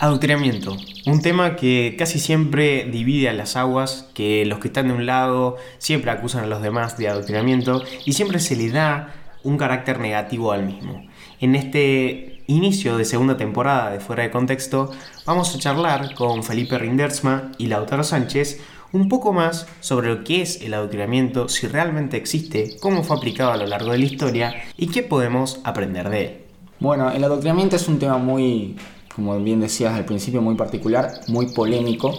Adoctrinamiento, un tema que casi siempre divide a las aguas, que los que están de un lado siempre acusan a los demás de adoctrinamiento y siempre se le da un carácter negativo al mismo. En este inicio de segunda temporada de Fuera de Contexto vamos a charlar con Felipe Rindersma y Lautaro Sánchez un poco más sobre lo que es el adoctrinamiento, si realmente existe, cómo fue aplicado a lo largo de la historia y qué podemos aprender de él. Bueno, el adoctrinamiento es un tema muy como bien decías al principio, muy particular, muy polémico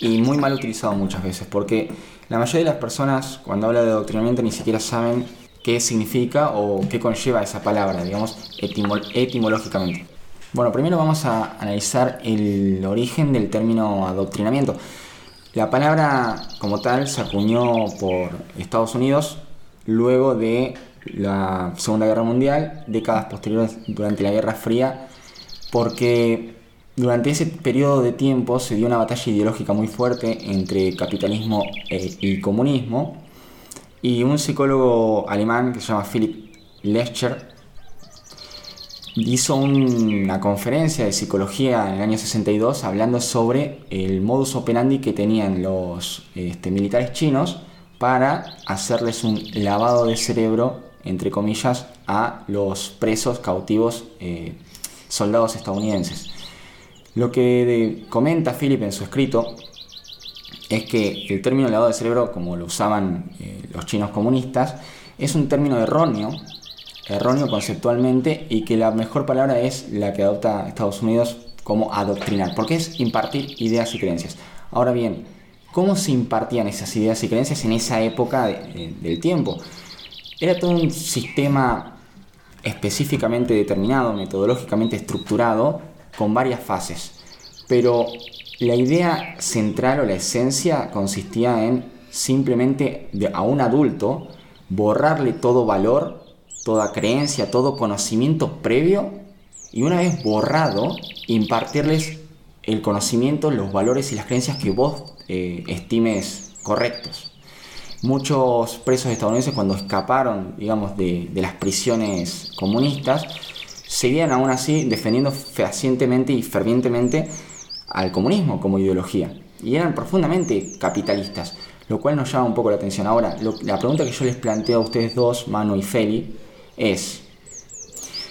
y muy mal utilizado muchas veces, porque la mayoría de las personas cuando habla de adoctrinamiento ni siquiera saben qué significa o qué conlleva esa palabra, digamos, etimológicamente. Bueno, primero vamos a analizar el origen del término adoctrinamiento. La palabra como tal se acuñó por Estados Unidos luego de la Segunda Guerra Mundial, décadas posteriores durante la Guerra Fría, porque durante ese periodo de tiempo se dio una batalla ideológica muy fuerte entre capitalismo eh, y comunismo, y un psicólogo alemán que se llama Philip Lescher hizo una conferencia de psicología en el año 62 hablando sobre el modus operandi que tenían los este, militares chinos para hacerles un lavado de cerebro, entre comillas, a los presos cautivos eh, soldados estadounidenses. Lo que comenta Philip en su escrito es que el término lavado de cerebro, como lo usaban eh, los chinos comunistas, es un término erróneo, erróneo conceptualmente, y que la mejor palabra es la que adopta Estados Unidos como adoctrinar, porque es impartir ideas y creencias. Ahora bien, ¿cómo se impartían esas ideas y creencias en esa época del tiempo? Era todo un sistema específicamente determinado, metodológicamente estructurado, con varias fases. Pero la idea central o la esencia consistía en simplemente a un adulto borrarle todo valor, toda creencia, todo conocimiento previo y una vez borrado, impartirles el conocimiento, los valores y las creencias que vos eh, estimes correctos. Muchos presos estadounidenses cuando escaparon, digamos, de, las prisiones comunistas, seguían aún así defendiendo fehacientemente y fervientemente al comunismo como ideología. Y eran profundamente capitalistas, lo cual nos llama un poco la atención. Ahora, la pregunta que yo les planteo a ustedes dos, Manu y Feli, es,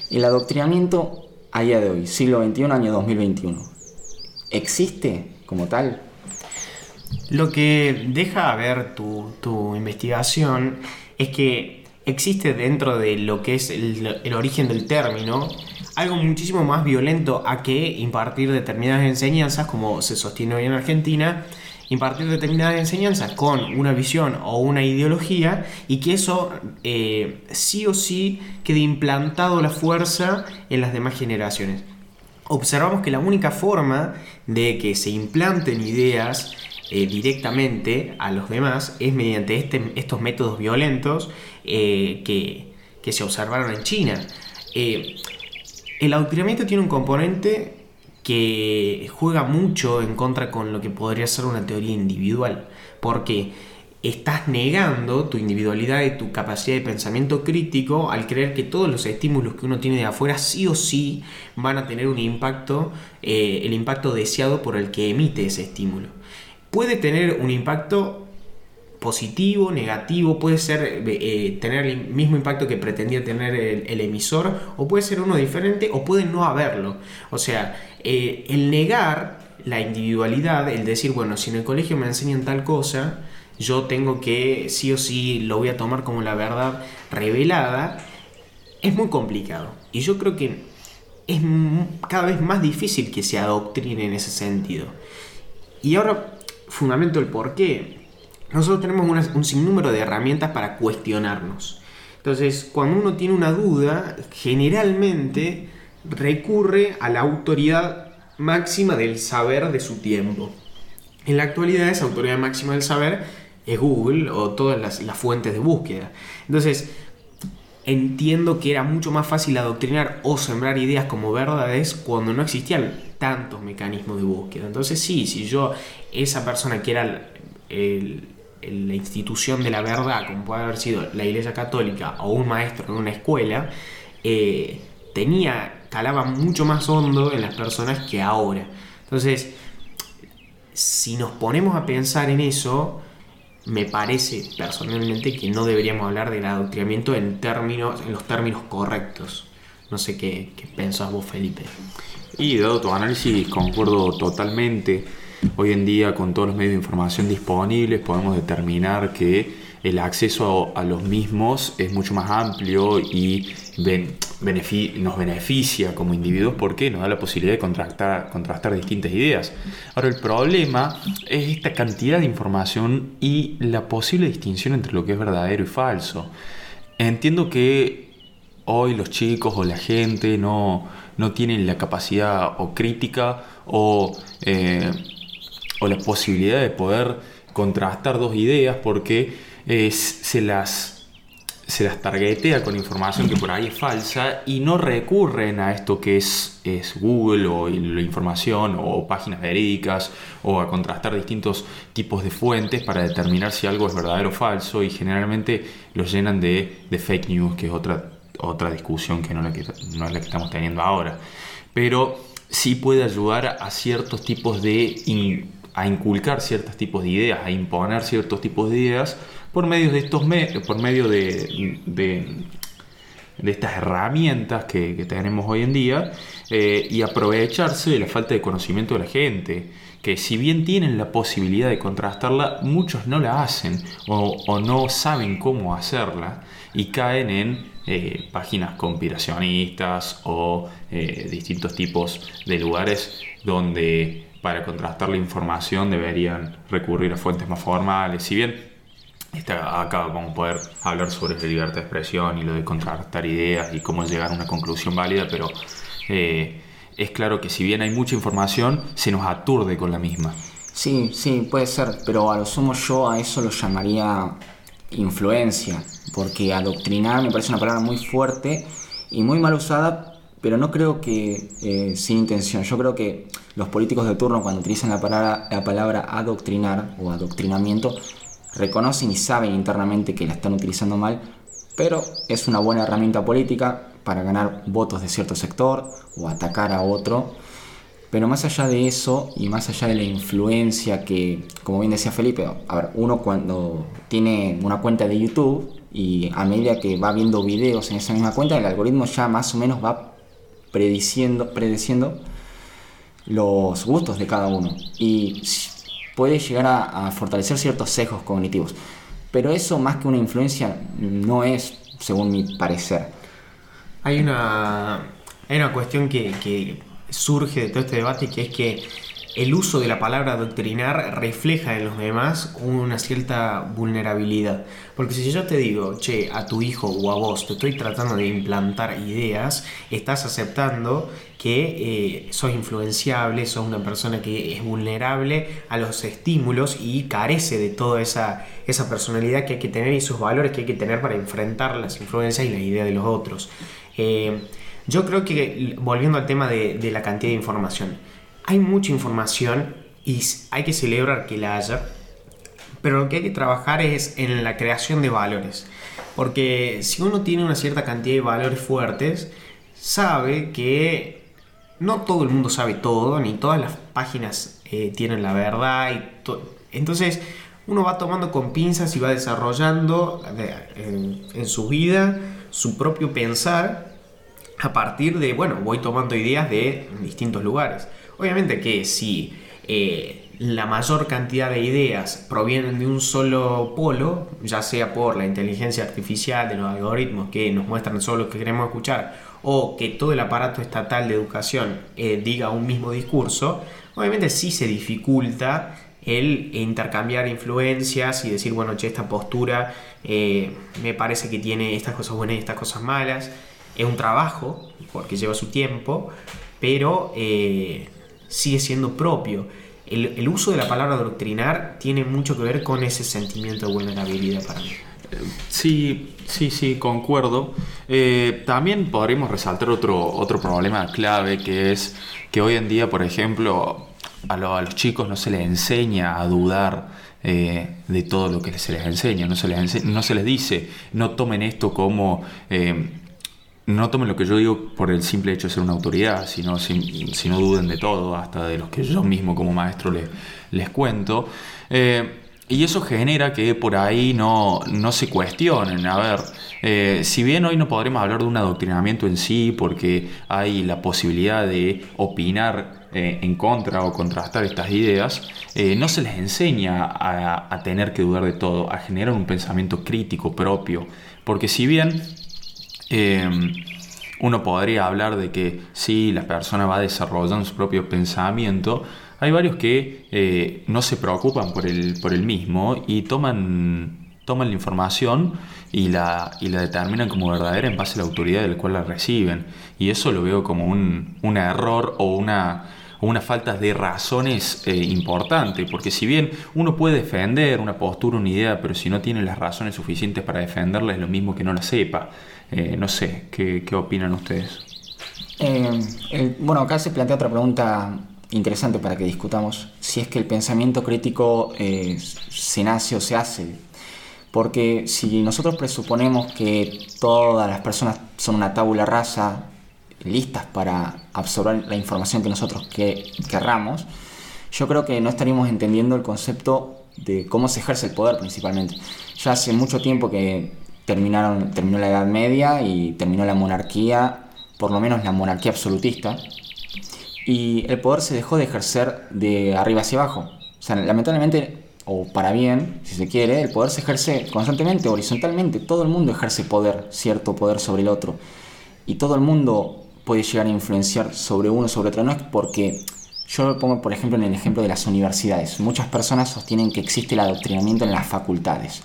¿el adoctrinamiento a día de hoy, siglo XXI, año 2021, existe como tal? Lo que deja ver tu, investigación es que existe dentro de lo que es el, origen del término algo muchísimo más violento a que impartir determinadas enseñanzas, como se sostiene hoy en Argentina, impartir determinadas enseñanzas con una visión o una ideología y que eso eh, sí o sí quede implantado la fuerza en las demás generaciones. Observamos que la única forma de que se implanten ideas eh, directamente a los demás es mediante este, estos métodos violentos eh, que, se observaron en China. Eh, el adoctrinamiento tiene un componente que juega mucho en contra con lo que podría ser una teoría individual, porque estás negando tu individualidad y tu capacidad de pensamiento crítico al creer que todos los estímulos que uno tiene de afuera sí o sí van a tener un impacto, el impacto deseado por el que emite ese estímulo puede tener un impacto positivo, negativo, puede ser eh, tener el mismo impacto que pretendía tener el, emisor, o puede ser uno diferente, o puede no haberlo. O sea, eh, el negar la individualidad, el decir, bueno, si en el colegio me enseñan tal cosa, yo tengo que sí o sí lo voy a tomar como la verdad revelada, es muy complicado. Y yo creo que es cada vez más difícil que se adoctrine en ese sentido. Y ahora fundamento el por qué. Nosotros tenemos un sinnúmero de herramientas para cuestionarnos. Entonces, cuando uno tiene una duda, generalmente recurre a la autoridad máxima del saber de su tiempo. En la actualidad esa autoridad máxima del saber es Google o todas las, las fuentes de búsqueda. Entonces, entiendo que era mucho más fácil adoctrinar o sembrar ideas como verdades cuando no existían tantos mecanismos de búsqueda. Entonces sí, si yo, esa persona que era la institución de la verdad, como puede haber sido la Iglesia Católica o un maestro en una escuela, eh, tenía, calaba mucho más hondo en las personas que ahora. Entonces, si nos ponemos a pensar en eso, me parece personalmente que no deberíamos hablar del adoctrinamiento en, términos, en los términos correctos. No sé qué, qué pensás vos, Felipe. Y dado tu análisis, concuerdo totalmente. Hoy en día, con todos los medios de información disponibles, podemos determinar que el acceso a los mismos es mucho más amplio y nos beneficia como individuos porque nos da la posibilidad de contrastar, contrastar distintas ideas. Ahora, el problema es esta cantidad de información y la posible distinción entre lo que es verdadero y falso. Entiendo que hoy los chicos o la gente no, no tienen la capacidad o crítica o, eh, o la posibilidad de poder contrastar dos ideas porque se las se las targetea con información que por ahí es falsa y no recurren a esto que es, es Google o la información o páginas verídicas o a contrastar distintos tipos de fuentes para determinar si algo es verdadero o falso y generalmente los llenan de, fake news, que es otra, otra discusión que no, la que no es la que estamos teniendo ahora. Pero sí puede ayudar a ciertos tipos de... a inculcar ciertos tipos de ideas, a imponer ciertos tipos de ideas por medio de estos por medio de, de, estas herramientas que, tenemos hoy en día eh, y aprovecharse de la falta de conocimiento de la gente que si bien tienen la posibilidad de contrastarla, muchos no la hacen o, no saben cómo hacerla y caen en eh, páginas conspiracionistas o eh, distintos tipos de lugares donde para contrastar la información deberían recurrir a fuentes más formales. Si bien acá vamos a poder hablar sobre la libertad de expresión y lo de contrastar ideas y cómo llegar a una conclusión válida, pero eh, es claro que si bien hay mucha información, se nos aturde con la misma. Sí, sí, puede ser, pero a lo sumo yo a eso lo llamaría influencia, porque adoctrinar me parece una palabra muy fuerte y muy mal usada, pero no creo que eh, sin intención. Yo creo que los políticos de turno cuando utilizan la palabra, la palabra adoctrinar o adoctrinamiento reconocen y saben internamente que la están utilizando mal, pero es una buena herramienta política para ganar votos de cierto sector o atacar a otro. Pero más allá de eso y más allá de la influencia que, como bien decía Felipe, a ver, uno cuando tiene una cuenta de YouTube y a medida que va viendo videos en esa misma cuenta, el algoritmo ya más o menos va prediciendo, predeciendo los gustos de cada uno. Y puede llegar a, fortalecer ciertos sesgos cognitivos. Pero eso más que una influencia no es, según mi parecer. Hay una, hay una cuestión que, que surge de todo este debate que es que el uso de la palabra doctrinar refleja en los demás una cierta vulnerabilidad. Porque si yo te digo, che, a tu hijo o a vos te estoy tratando de implantar ideas, estás aceptando que eh, sos influenciable, sos una persona que es vulnerable a los estímulos y carece de toda esa, esa personalidad que hay que tener y esos valores que hay que tener para enfrentar las influencias y la idea de los otros. Eh, yo creo que, volviendo al tema de, de la cantidad de información, hay mucha información y hay que celebrar que la haya, pero lo que hay que trabajar es en la creación de valores. Porque si uno tiene una cierta cantidad de valores fuertes, sabe que no todo el mundo sabe todo, ni todas las páginas eh, tienen la verdad. Y Entonces uno va tomando con pinzas y va desarrollando en, en su vida su propio pensar a partir de, bueno, voy tomando ideas de distintos lugares. Obviamente que si eh, la mayor cantidad de ideas provienen de un solo polo, ya sea por la inteligencia artificial, de los algoritmos que nos muestran solo lo que queremos escuchar, o que todo el aparato estatal de educación eh, diga un mismo discurso, obviamente sí se dificulta el intercambiar influencias y decir, bueno, che, esta postura eh, me parece que tiene estas cosas buenas y estas cosas malas. Es un trabajo, porque lleva su tiempo, pero sigue siendo propio. El, uso de la palabra doctrinar tiene mucho que ver con ese sentimiento de vulnerabilidad para mí. Sí, sí, sí, concuerdo. Eh, también podríamos resaltar otro, otro problema clave que es que hoy en día, por ejemplo, a, los chicos no se les enseña a dudar eh, de todo lo que se les enseña, no se les, no se les dice, no tomen esto como... Eh, no tomen lo que yo digo por el simple hecho de ser una autoridad, sino si, no duden de todo, hasta de los que yo mismo como maestro les, cuento. Eh, y eso genera que por ahí no, no se cuestionen. A ver, eh, si bien hoy no podremos hablar de un adoctrinamiento en sí, porque hay la posibilidad de opinar eh, en contra o contrastar estas ideas, no se les enseña a tener que dudar de todo, a generar un pensamiento crítico propio. Porque si bien Em, uno podría hablar de que si la persona va desarrollando su propio pensamiento. Hay varios que eh, no se preocupan por el, por el mismo y toman, toman la información y la, y la determinan como verdadera en base a la autoridad del cual la reciben. Y eso lo veo como un, un error o una, una falta de razones eh, importante, porque si bien uno puede defender una postura, una idea, pero si no tiene las razones suficientes para defenderla es lo mismo que no la sepa. Eh, no sé, ¿qué, opinan ustedes? Eh, bueno, acá se plantea otra pregunta interesante para que discutamos, si es que el pensamiento crítico eh, se nace o se hace. Porque si nosotros presuponemos que todas las personas son una tabula rasa, listas para absorber la información que nosotros que, querramos, yo creo que no estaríamos entendiendo el concepto de cómo se ejerce el poder principalmente. Ya hace mucho tiempo que terminaron, terminó la Edad Media y terminó la monarquía, por lo menos la monarquía absolutista, y el poder se dejó de ejercer de arriba hacia abajo. O sea, lamentablemente, o para bien, si se quiere, el poder se ejerce constantemente, horizontalmente. Todo el mundo ejerce poder, cierto poder sobre el otro. Y todo el mundo puede llegar a influenciar sobre uno, sobre otro. No es porque yo lo pongo, por ejemplo, en el ejemplo de las universidades. Muchas personas sostienen que existe el adoctrinamiento en las facultades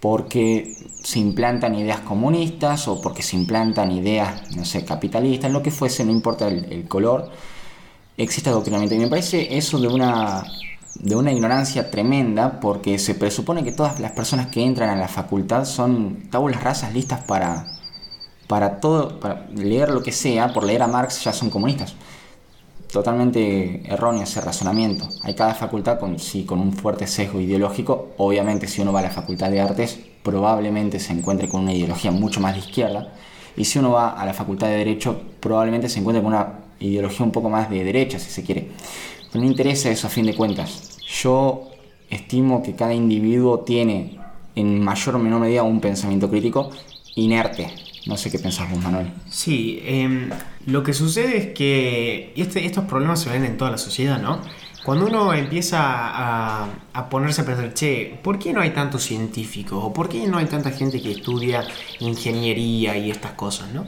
porque se implantan ideas comunistas o porque se implantan ideas, no sé, capitalistas, lo que fuese, no importa el, color, existe adoctrinamiento. Y me parece eso de una, de una ignorancia tremenda porque se presupone que todas las personas que entran a la facultad son tabulas rasas listas para, para, todo, para leer lo que sea, por leer a Marx ya son comunistas totalmente erróneo ese razonamiento. Hay cada facultad con, sí, con un fuerte sesgo ideológico. Obviamente si uno va a la facultad de artes probablemente se encuentre con una ideología mucho más de izquierda. Y si uno va a la facultad de derecho probablemente se encuentre con una ideología un poco más de derecha, si se quiere. Pero no interesa eso a fin de cuentas. Yo estimo que cada individuo tiene en mayor o menor medida un pensamiento crítico inerte, no sé qué pensás vos, Manuel. Sí, em, lo que sucede es que este, estos problemas se ven en toda la sociedad, ¿no? Cuando uno empieza a, ponerse a pensar, che, ¿por qué no hay tantos científicos? ¿O por qué no hay tanta gente que estudia ingeniería y estas cosas, ¿no?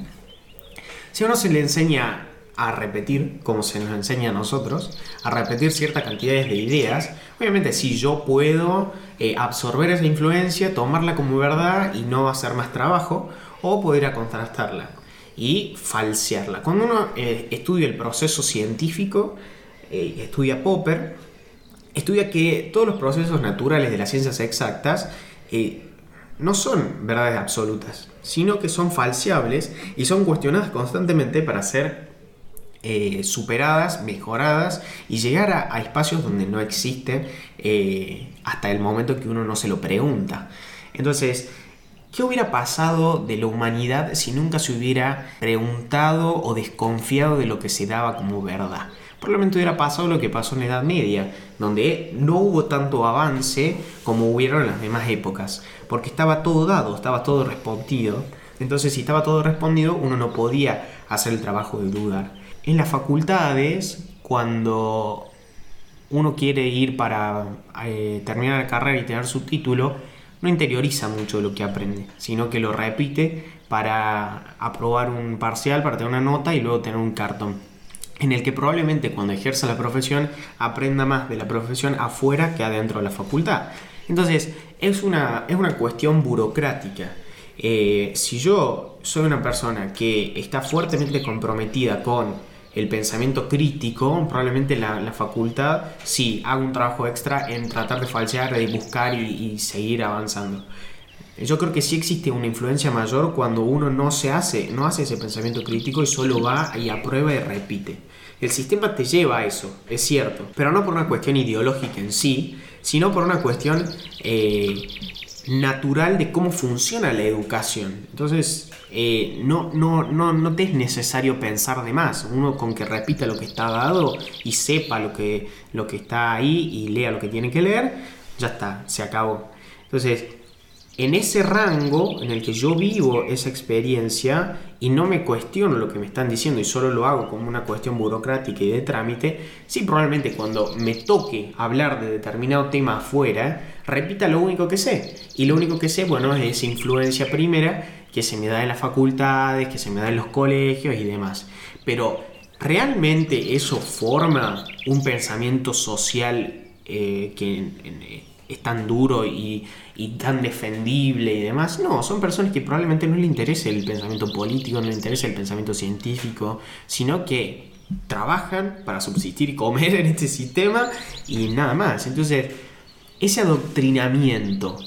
Si a uno se le enseña a repetir, como se nos enseña a nosotros, a repetir ciertas cantidades de ideas, obviamente si yo puedo eh, absorber esa influencia, tomarla como verdad y no hacer más trabajo, o poder contrastarla y falsearla. Cuando uno eh, estudia el proceso científico, eh, estudia Popper, estudia que todos los procesos naturales de las ciencias exactas eh, no son verdades absolutas, sino que son falseables y son cuestionadas constantemente para ser superadas, mejoradas y llegar a espacios donde no existen hasta el momento que uno no se lo pregunta. Entonces, ¿Qué hubiera pasado de la humanidad si nunca se hubiera preguntado o desconfiado de lo que se daba como verdad? Probablemente hubiera pasado lo que pasó en la Edad Media, donde no hubo tanto avance como hubieron en las demás épocas, porque estaba todo dado, estaba todo respondido. Entonces, si estaba todo respondido, uno no podía hacer el trabajo de dudar. En las facultades, cuando uno quiere ir para eh, terminar la carrera y tener su título, no interioriza mucho lo que aprende, sino que lo repite para aprobar un parcial, para tener una nota y luego tener un cartón. En el que probablemente cuando ejerza la profesión aprenda más de la profesión afuera que adentro de la facultad. Entonces, es una, es una cuestión burocrática. Eh, si yo soy una persona que está fuertemente comprometida con el pensamiento crítico, probablemente la, facultad sí haga un trabajo extra en tratar de falsear, de buscar y, seguir avanzando. Yo creo que sí existe una influencia mayor cuando uno no se hace, no hace ese pensamiento crítico y solo va y aprueba y repite. El sistema te lleva a eso, es cierto, pero no por una cuestión ideológica en sí, sino por una cuestión eh, natural de cómo funciona la educación. Entonces, eh, no, no, no, no te es necesario pensar de más. Uno con que repita lo que está dado y sepa lo que, lo que está ahí y lea lo que tiene que leer, ya está, se acabó. Entonces, en ese rango en el que yo vivo esa experiencia y no me cuestiono lo que me están diciendo y solo lo hago como una cuestión burocrática y de trámite, sí probablemente cuando me toque hablar de determinado tema afuera, repita lo único que sé. Y lo único que sé, bueno, es esa influencia primera que se me da en las facultades, que se me da en los colegios y demás. Pero ¿realmente eso forma un pensamiento social eh, que es tan duro y, tan defendible y demás. No, son personas que probablemente no les interese el pensamiento político, no les interesa el pensamiento científico, sino que trabajan para subsistir y comer en este sistema y nada más. Entonces, ese adoctrinamiento,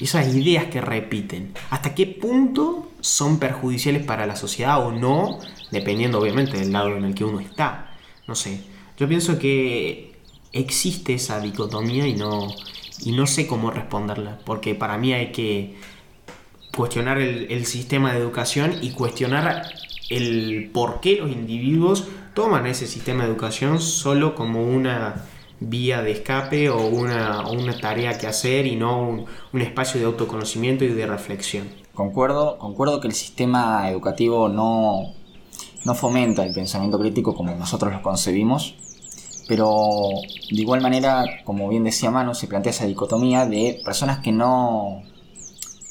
esas ideas que repiten, ¿hasta qué punto son perjudiciales para la sociedad o no? Dependiendo obviamente del lado en el que uno está. No sé, yo pienso que existe esa dicotomía y no, y no sé cómo responderla, porque para mí hay que cuestionar el, sistema de educación y cuestionar el por qué los individuos toman ese sistema de educación solo como una vía de escape o una, una tarea que hacer y no un, un, espacio de autoconocimiento y de reflexión. Concuerdo, concuerdo que el sistema educativo no, no fomenta el pensamiento crítico como nosotros lo concebimos, pero de igual manera, como bien decía Manu, se plantea esa dicotomía de personas que no.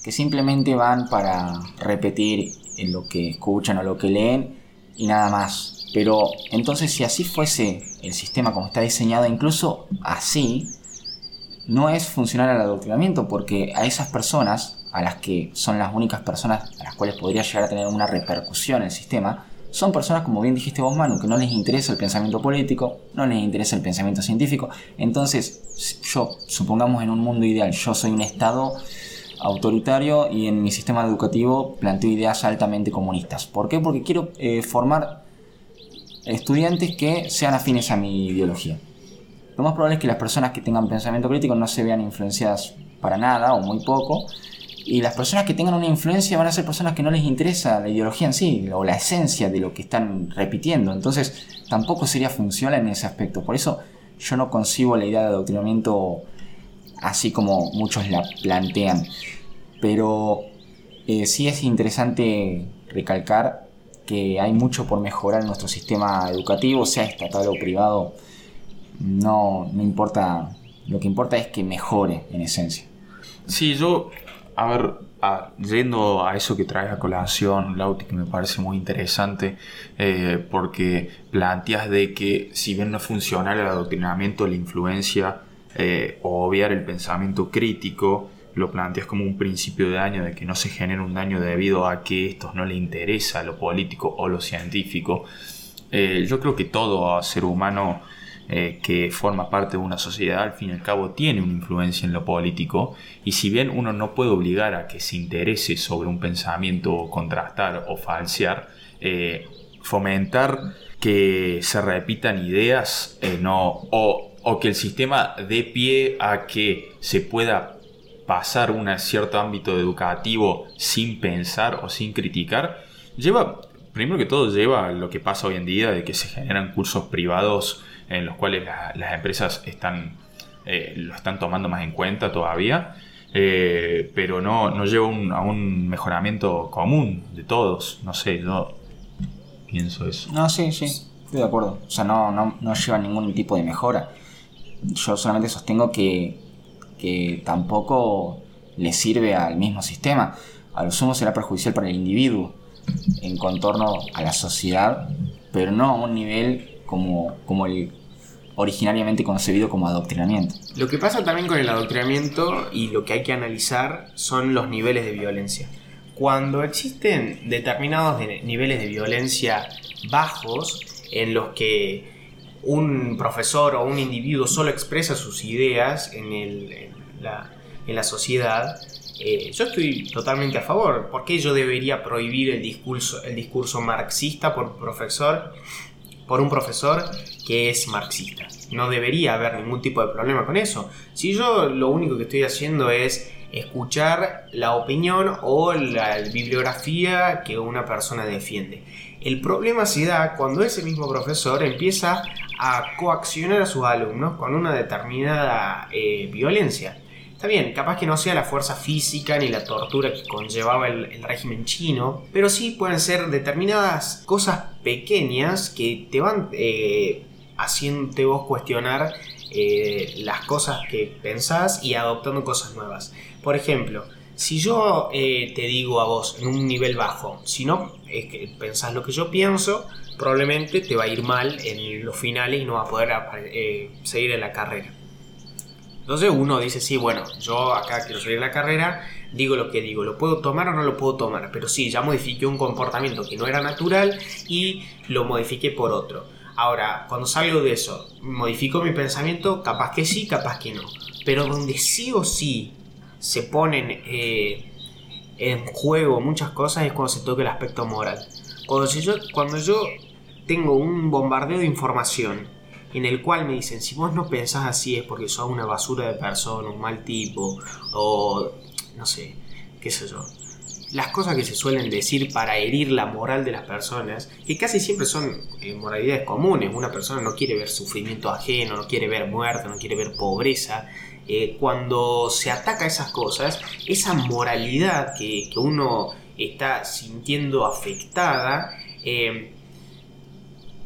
que simplemente van para repetir lo que escuchan o lo que leen y nada más. Pero entonces, si así fuese el sistema como está diseñado, incluso así, no es funcional al adoctrinamiento, porque a esas personas, a las que son las únicas personas a las cuales podría llegar a tener una repercusión el sistema, son personas, como bien dijiste vos, Manu, que no les interesa el pensamiento político, no les interesa el pensamiento científico. Entonces, yo, supongamos en un mundo ideal, yo soy un Estado autoritario y en mi sistema educativo planteo ideas altamente comunistas. ¿Por qué? Porque quiero eh, formar estudiantes que sean afines a mi ideología. Lo más probable es que las personas que tengan pensamiento crítico no se vean influenciadas para nada o muy poco y las personas que tengan una influencia van a ser personas que no les interesa la ideología en sí o la esencia de lo que están repitiendo. Entonces tampoco sería funcional en ese aspecto. Por eso yo no concibo la idea de adoctrinamiento así como muchos la plantean. Pero eh, sí es interesante recalcar que hay mucho por mejorar en nuestro sistema educativo, sea estatal o privado. No, no importa, lo que importa es que mejore en esencia. Sí, yo a ver, yendo a eso que traes a colación, Lauti, que me parece muy interesante, eh, porque planteas de que si bien no es funcional el adoctrinamiento, la influencia eh, o obviar el pensamiento crítico, lo planteas como un principio de daño, de que no se genera un daño debido a que estos no le interesa lo político o lo científico. Eh, yo creo que todo ser humano eh, que forma parte de una sociedad, al fin y al cabo tiene una influencia en lo político y si bien uno no puede obligar a que se interese sobre un pensamiento, contrastar o falsear, eh, fomentar que se repitan ideas no, o, o, que el sistema dé pie a que se pueda pasar un cierto ámbito educativo sin pensar o sin criticar, lleva, primero que todo, lleva a lo que pasa hoy en día de que se generan cursos privados en los cuales las empresas están, eh, lo están tomando más en cuenta todavía, eh, pero no, no lleva a un mejoramiento común de todos. No sé, yo pienso eso. No, sí, sí, estoy de acuerdo. O sea, no, no, no lleva ningún tipo de mejora. Yo solamente sostengo que, que tampoco le sirve al mismo sistema. A lo sumo será perjudicial para el individuo en contorno a la sociedad, pero no a un nivel como, como el originariamente concebido como adoctrinamiento. Lo que pasa también con el adoctrinamiento y lo que hay que analizar son los niveles de violencia. cuando existen determinados de- niveles de violencia bajos en los que un profesor o un individuo solo expresa sus ideas en, el- la, en la sociedad, eh, yo estoy totalmente a favor. ¿Por qué yo debería prohibir el discurso, el discurso marxista por profesor, por un profesor que es marxista? No debería haber ningún tipo de problema con eso. Si yo lo único que estoy haciendo es escuchar la opinión o la bibliografía que una persona defiende. El problema se da cuando ese mismo profesor empieza a coaccionar a sus alumnos con una determinada eh, violencia. Está bien, capaz que no sea la fuerza física ni la tortura que conllevaba el, régimen chino, pero sí pueden ser determinadas cosas pequeñas que te van eh, haciéndote vos cuestionar eh, las cosas que pensás y adoptando cosas nuevas. Por ejemplo, si yo eh, te digo a vos en un nivel bajo, si no es que pensás lo que yo pienso, probablemente te va a ir mal en los finales y no vas a poder eh, seguir en la carrera. Entonces uno dice, sí, bueno, yo acá quiero seguir la carrera, digo lo que digo, ¿lo puedo tomar o no lo puedo tomar? Pero sí, ya modifiqué un comportamiento que no era natural y lo modifiqué por otro. Ahora, cuando salgo de eso, modifico mi pensamiento, capaz que sí, capaz que no. Pero donde sí o sí se ponen eh, en juego muchas cosas es cuando se toca el aspecto moral. Cuando yo, cuando yo tengo un bombardeo de información en el cual me dicen, si vos no pensás así es porque sos una basura de persona, un mal tipo, o no sé, qué sé yo. Las cosas que se suelen decir para herir la moral de las personas, que casi siempre son eh, moralidades comunes. Una persona no quiere ver sufrimiento ajeno, no quiere ver muerte, no quiere ver pobreza. Eh, cuando se ataca esas cosas, esa moralidad que, que uno está sintiendo afectada, eh,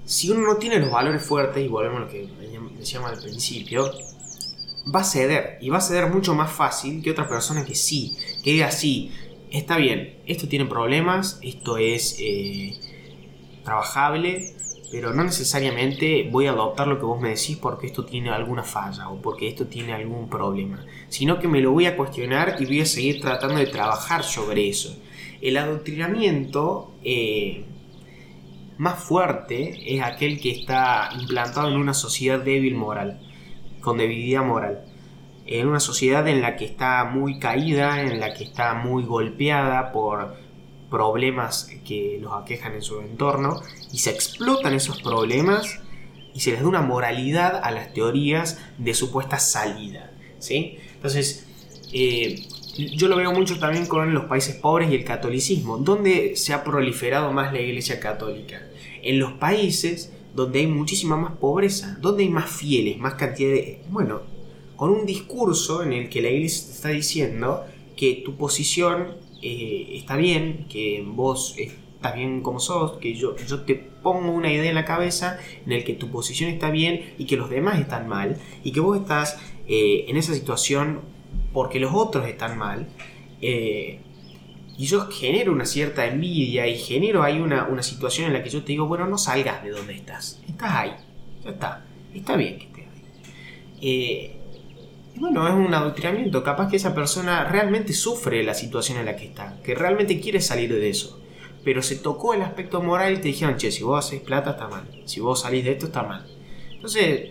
si uno no tiene los valores fuertes, y volvemos a lo que decíamos al principio, va a ceder. Y va a ceder mucho más fácil que otra persona que sí, que diga sí, está bien, esto tiene problemas, esto es eh, trabajable, pero no necesariamente voy a adoptar lo que vos me decís porque esto tiene alguna falla o porque esto tiene algún problema, sino que me lo voy a cuestionar y voy a seguir tratando de trabajar sobre eso. El adoctrinamiento eh, más fuerte es aquel que está implantado en una sociedad débil moral, con debilidad moral. En una sociedad en la que está muy caída, en la que está muy golpeada por problemas que los aquejan en su entorno y se explotan esos problemas y se les da una moralidad a las teorías de supuesta salida. ¿sí? Entonces, eh, yo lo veo mucho también con los países pobres y el catolicismo. ¿Dónde se ha proliferado más la iglesia católica? En los países donde hay muchísima más pobreza, donde hay más fieles, más cantidad de... Bueno, con un discurso en el que la iglesia te está diciendo que tu posición eh, está bien, que vos estás bien como sos, que yo, yo te pongo una idea en la cabeza en el que tu posición está bien y que los demás están mal, y que vos estás eh, en esa situación porque los otros están mal, eh, y yo genero una cierta envidia y genero ahí una, una, situación en la que yo te digo, bueno, no salgas de donde estás, estás ahí, ya está, está bien que estés ahí. Eh, y bueno, es un adoctrinamiento, capaz que esa persona realmente sufre la situación en la que está, que realmente quiere salir de eso, pero se tocó el aspecto moral y te dijeron, che, si vos haces plata está mal, si vos salís de esto está mal. Entonces,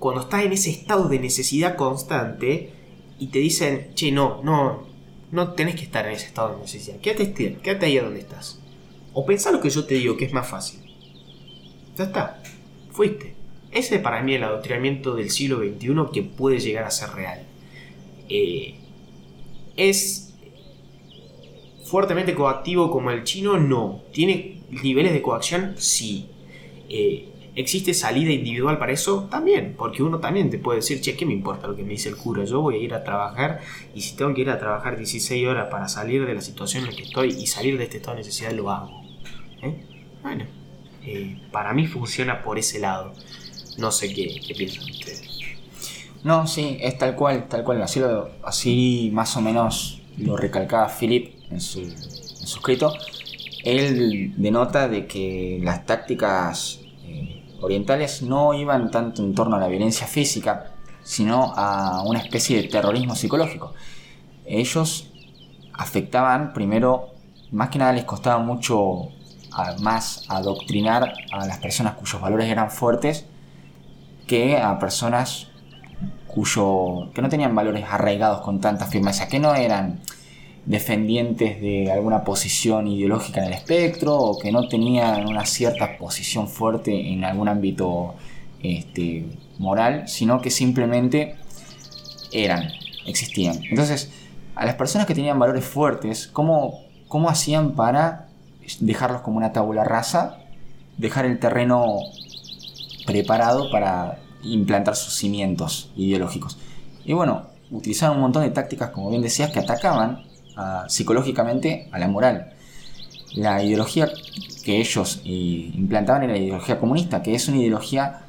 cuando estás en ese estado de necesidad constante, y te dicen, che, no, no, no tenés que estar en ese estado de necesidad. Quédate, quédate ahí donde estás. O pensá lo que yo te digo, que es más fácil. Ya está, fuiste. Ese para mí el adoctrinamiento del siglo XXI que puede llegar a ser real. Eh, ¿Es fuertemente coactivo como el chino? No. ¿Tiene niveles de coacción? Sí. Eh, ¿Existe salida individual para eso? También, porque uno también te puede decir, che, ¿qué me importa lo que me dice el cura? Yo voy a ir a trabajar y si tengo que ir a trabajar 16 horas para salir de la situación en la que estoy y salir de este estado de necesidad, lo hago. ¿Eh? Bueno, eh, para mí funciona por ese lado. No sé qué, piensan ustedes. No, sí, es tal cual, tal cual. Así, lo, así más o menos lo recalcaba Philip en su, en su escrito. Él denota de que las tácticas eh, orientales no iban tanto en torno a la violencia física, sino a una especie de terrorismo psicológico. Ellos afectaban, primero, más que nada les costaba mucho más adoctrinar a las personas cuyos valores eran fuertes que a personas cuyo que no tenían valores arraigados con tanta firmeza, que no eran defendientes de alguna posición ideológica en el espectro o que no tenían una cierta posición fuerte en algún ámbito este, moral, sino que simplemente eran, existían. Entonces, a las personas que tenían valores fuertes, ¿cómo, cómo hacían para dejarlos como una tabula rasa, dejar el terreno preparado para implantar sus cimientos ideológicos? Y bueno, utilizaban un montón de tácticas, como bien decías, que atacaban psicológicamente a la moral. La ideología que ellos eh, implantaban era la ideología comunista, que es una ideología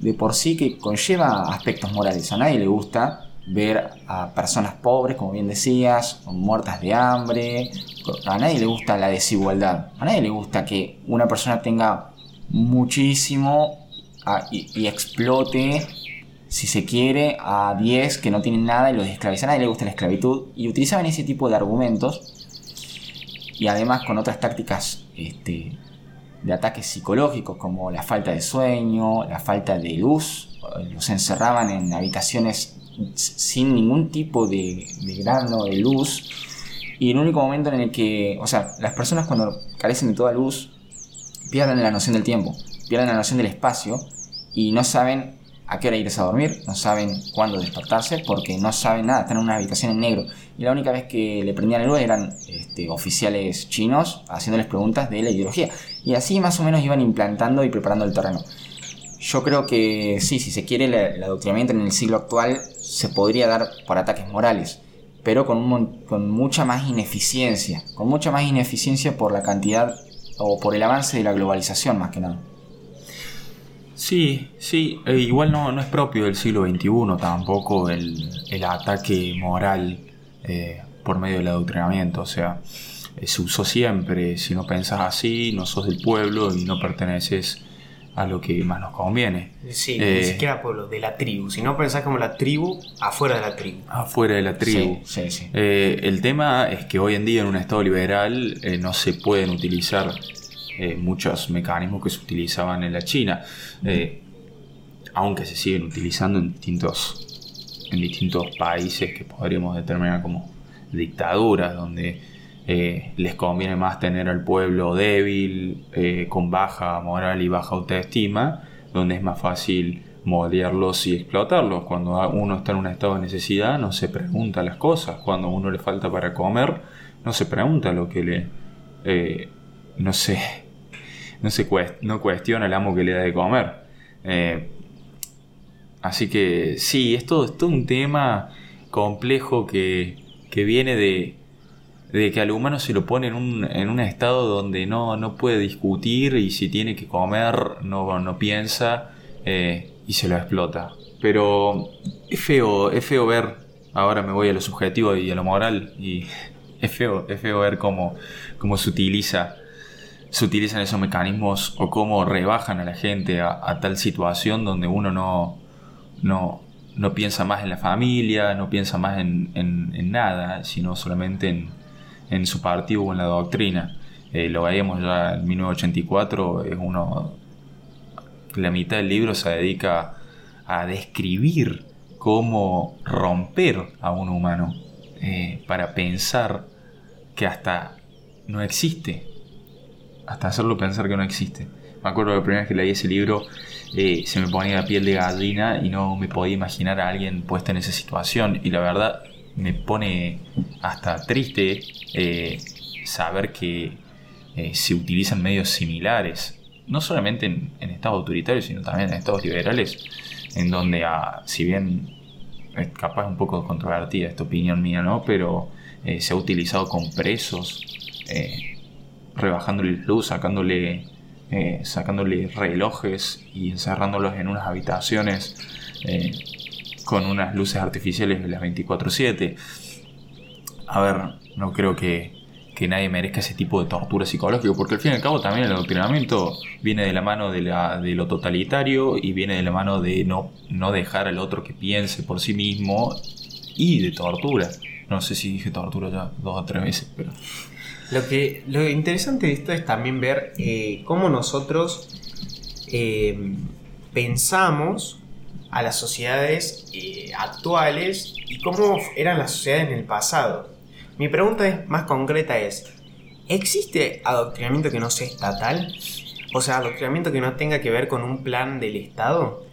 de por sí que conlleva aspectos morales. A nadie le gusta ver a personas pobres, como bien decías, muertas de hambre. A nadie le gusta la desigualdad. A nadie le gusta que una persona tenga muchísimo ah, y, explote, si se quiere, a 10 que no tienen nada y los esclavizan. A nadie le gusta la esclavitud. Y utilizaban ese tipo de argumentos. Y además con otras tácticas este, de ataques psicológicos como la falta de sueño, la falta de luz. Los encerraban en habitaciones sin ningún tipo de, grano de luz. Y el único momento en el que, o sea, las personas cuando carecen de toda luz pierden la noción del tiempo, pierden la noción del espacio y no saben a qué hora irse a dormir, no saben cuándo despertarse porque no saben nada, están en una habitación en negro. Y la única vez que le prendían el luz eran este, oficiales chinos haciéndoles preguntas de la ideología. Y así más o menos iban implantando y preparando el terreno. Yo creo que sí, si se quiere, el adoctrinamiento en el siglo actual se podría dar por ataques morales, pero con, con mucha más ineficiencia, con mucha más ineficiencia por la cantidad o por el avance de la globalización más que nada. Sí, sí, e igual no, no es propio del siglo XXI tampoco el, ataque moral eh, por medio del adoctrinamiento, o sea, eh, se usó siempre, si no pensás así, no sos del pueblo y no perteneces a lo que más nos conviene. Sí, ni eh, siquiera pueblo, de la tribu. Si no pensás como la tribu, afuera de la tribu. Afuera de la tribu. Sí, sí, eh, el tema es que hoy en día en un Estado liberal eh, no se pueden utilizar muchos mecanismos que se utilizaban en la China, aunque se siguen utilizando en distintos, en distintos países que podríamos determinar como dictaduras, donde eh, les conviene más tener al pueblo débil, eh, con baja moral y baja autoestima, donde es más fácil moldearlos y explotarlos. Cuando uno está en un estado de necesidad no se pregunta las cosas, cuando a uno le falta para comer no se pregunta lo que le... Eh, no sé, no, se cuestiona el amo que le da de comer. así que sí, esto es todo un tema complejo que, que viene de, de que al humano se lo pone en un, en un estado donde no, no, puede discutir y si tiene que comer no, no piensa eh, y se lo explota. Pero es feo, es feo ver, ahora me voy a lo subjetivo y a lo moral, y es feo, es feo ver cómo, cómo se utiliza se utilizan esos mecanismos o cómo rebajan a la gente a, tal situación donde uno no, no, no, piensa más en la familia, no piensa más en, en nada, sino solamente en, en su partido o en la doctrina. Eh, lo veíamos ya en 1984, es uno, la mitad del libro se dedica a describir cómo romper a un humano eh, para pensar que hasta no existe, hasta hacerlo pensar que no existe. Me acuerdo la primera vez que leí ese libro eh, se me ponía la piel de gallina y no me podía imaginar a alguien puesto en esa situación. Y la verdad me pone hasta triste eh, saber que eh, se utilizan medios similares, no solamente en, estados autoritarios, sino también en estados liberales, en donde, ah, si bien es capaz un poco controvertida esta opinión mía, ¿no? pero se ha utilizado con presos, rebajándole luz, sacándole, sacándole relojes y encerrándolos en unas habitaciones con unas luces artificiales de las 24/7. A ver, no creo que, nadie merezca ese tipo de tortura psicológica, porque al fin y al cabo también el adoctrinamiento viene de la mano de, la, de lo totalitario y viene de la mano de no, no dejar al otro que piense por sí mismo y de tortura. No sé si dije tortura ya dos o tres veces, pero... Lo, que, lo interesante de esto es también ver eh, cómo nosotros eh, pensamos a las sociedades eh, actuales y cómo eran las sociedades en el pasado. Mi pregunta es, más concreta es, ¿existe adoctrinamiento que no sea estatal? O sea, adoctrinamiento que no tenga que ver con un plan del Estado.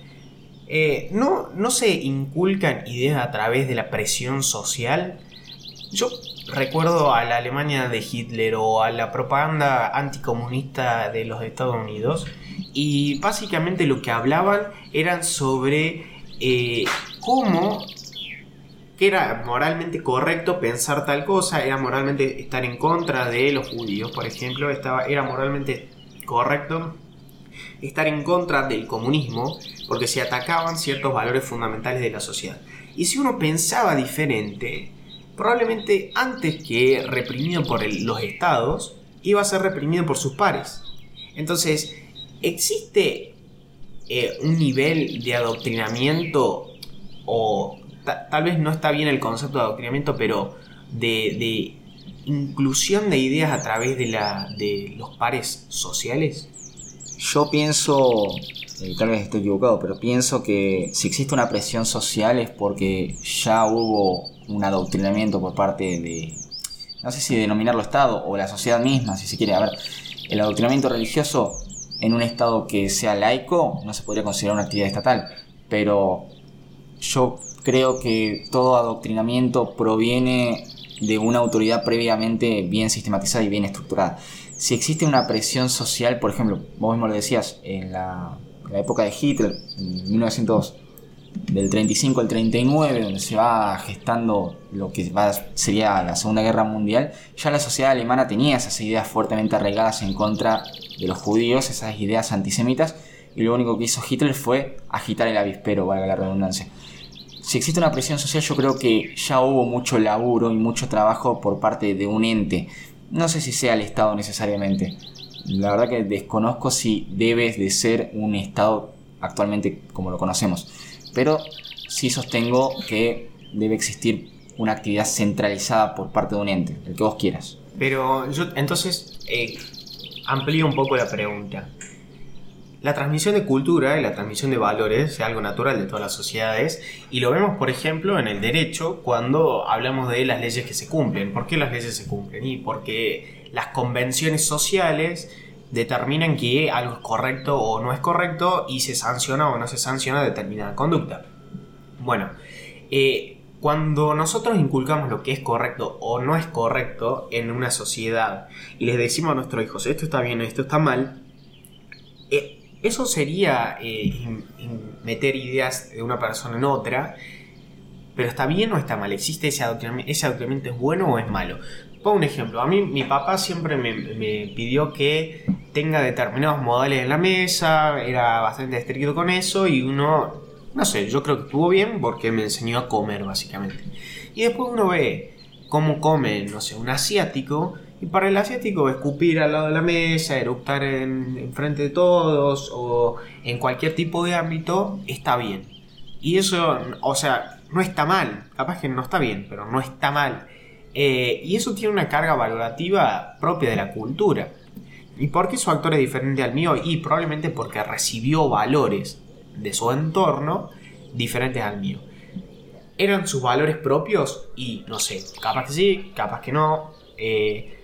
¿no, ¿No se inculcan ideas a través de la presión social? Yo recuerdo a la Alemania de Hitler o a la propaganda anticomunista de los Estados Unidos y básicamente lo que hablaban eran sobre eh, cómo que era moralmente correcto pensar tal cosa, era moralmente estar en contra de los judíos, por ejemplo, estaba, era moralmente correcto estar en contra del comunismo porque se atacaban ciertos valores fundamentales de la sociedad. Y si uno pensaba diferente, probablemente antes que reprimido por los estados, iba a ser reprimido por sus pares. Entonces, ¿existe eh, un nivel de adoctrinamiento o tal vez no está bien el concepto de adoctrinamiento, pero de, inclusión de ideas a través de, la, de los pares sociales? Yo pienso, eh, tal vez estoy equivocado, pero pienso que si existe una presión social es porque ya hubo un adoctrinamiento por parte de, no sé si denominarlo Estado o la sociedad misma, si se quiere. A ver, el adoctrinamiento religioso en un Estado que sea laico no se podría considerar una actividad estatal, pero yo creo que todo adoctrinamiento proviene de una autoridad previamente bien sistematizada y bien estructurada. Si existe una presión social, por ejemplo, vos mismo lo decías, en la, época de Hitler, en 1900 del 35 al 39, donde se va gestando lo que va, sería la Segunda Guerra Mundial, ya la sociedad alemana tenía esas ideas fuertemente arraigadas en contra de los judíos, esas ideas antisemitas, y lo único que hizo Hitler fue agitar el avispero, valga la redundancia. Si existe una presión social, yo creo que ya hubo mucho laburo y mucho trabajo por parte de un ente. No sé si sea el Estado necesariamente. La verdad que desconozco si debes de ser un Estado actualmente como lo conocemos pero sí sostengo que debe existir una actividad centralizada por parte de un ente, el que vos quieras. Pero yo entonces eh, amplío un poco la pregunta. La transmisión de cultura y la transmisión de valores es algo natural de todas las sociedades y lo vemos, por ejemplo, en el derecho cuando hablamos de las leyes que se cumplen. ¿Por qué las leyes se cumplen? Y porque las convenciones sociales determinan que algo es correcto o no es correcto y se sanciona o no se sanciona determinada conducta. Bueno, eh, cuando nosotros inculcamos lo que es correcto o no es correcto en una sociedad y les decimos a nuestros hijos esto está bien, esto está mal, eh, eso sería eh, meter ideas de una persona en otra, pero está bien o está mal, existe ese adoctrinamiento, ese adoctrinamiento es bueno o es malo. Pongo un ejemplo, a mí mi papá siempre me, pidió que tenga determinados modales en la mesa, era bastante estricto con eso y uno, no sé, yo creo que estuvo bien porque me enseñó a comer básicamente. Y después uno ve cómo come, no sé, un asiático y para el asiático escupir al lado de la mesa, eructar en, frente de todos o en cualquier tipo de ámbito está bien. Y eso, o sea, no está mal, capaz que no está bien, pero no está mal. Eh, y eso tiene una carga valorativa propia de la cultura. ¿Y por qué su actor es diferente al mío? Y probablemente porque recibió valores de su entorno diferentes al mío. ¿Eran sus valores propios? Y no sé, capaz que sí, capaz que no. Eh,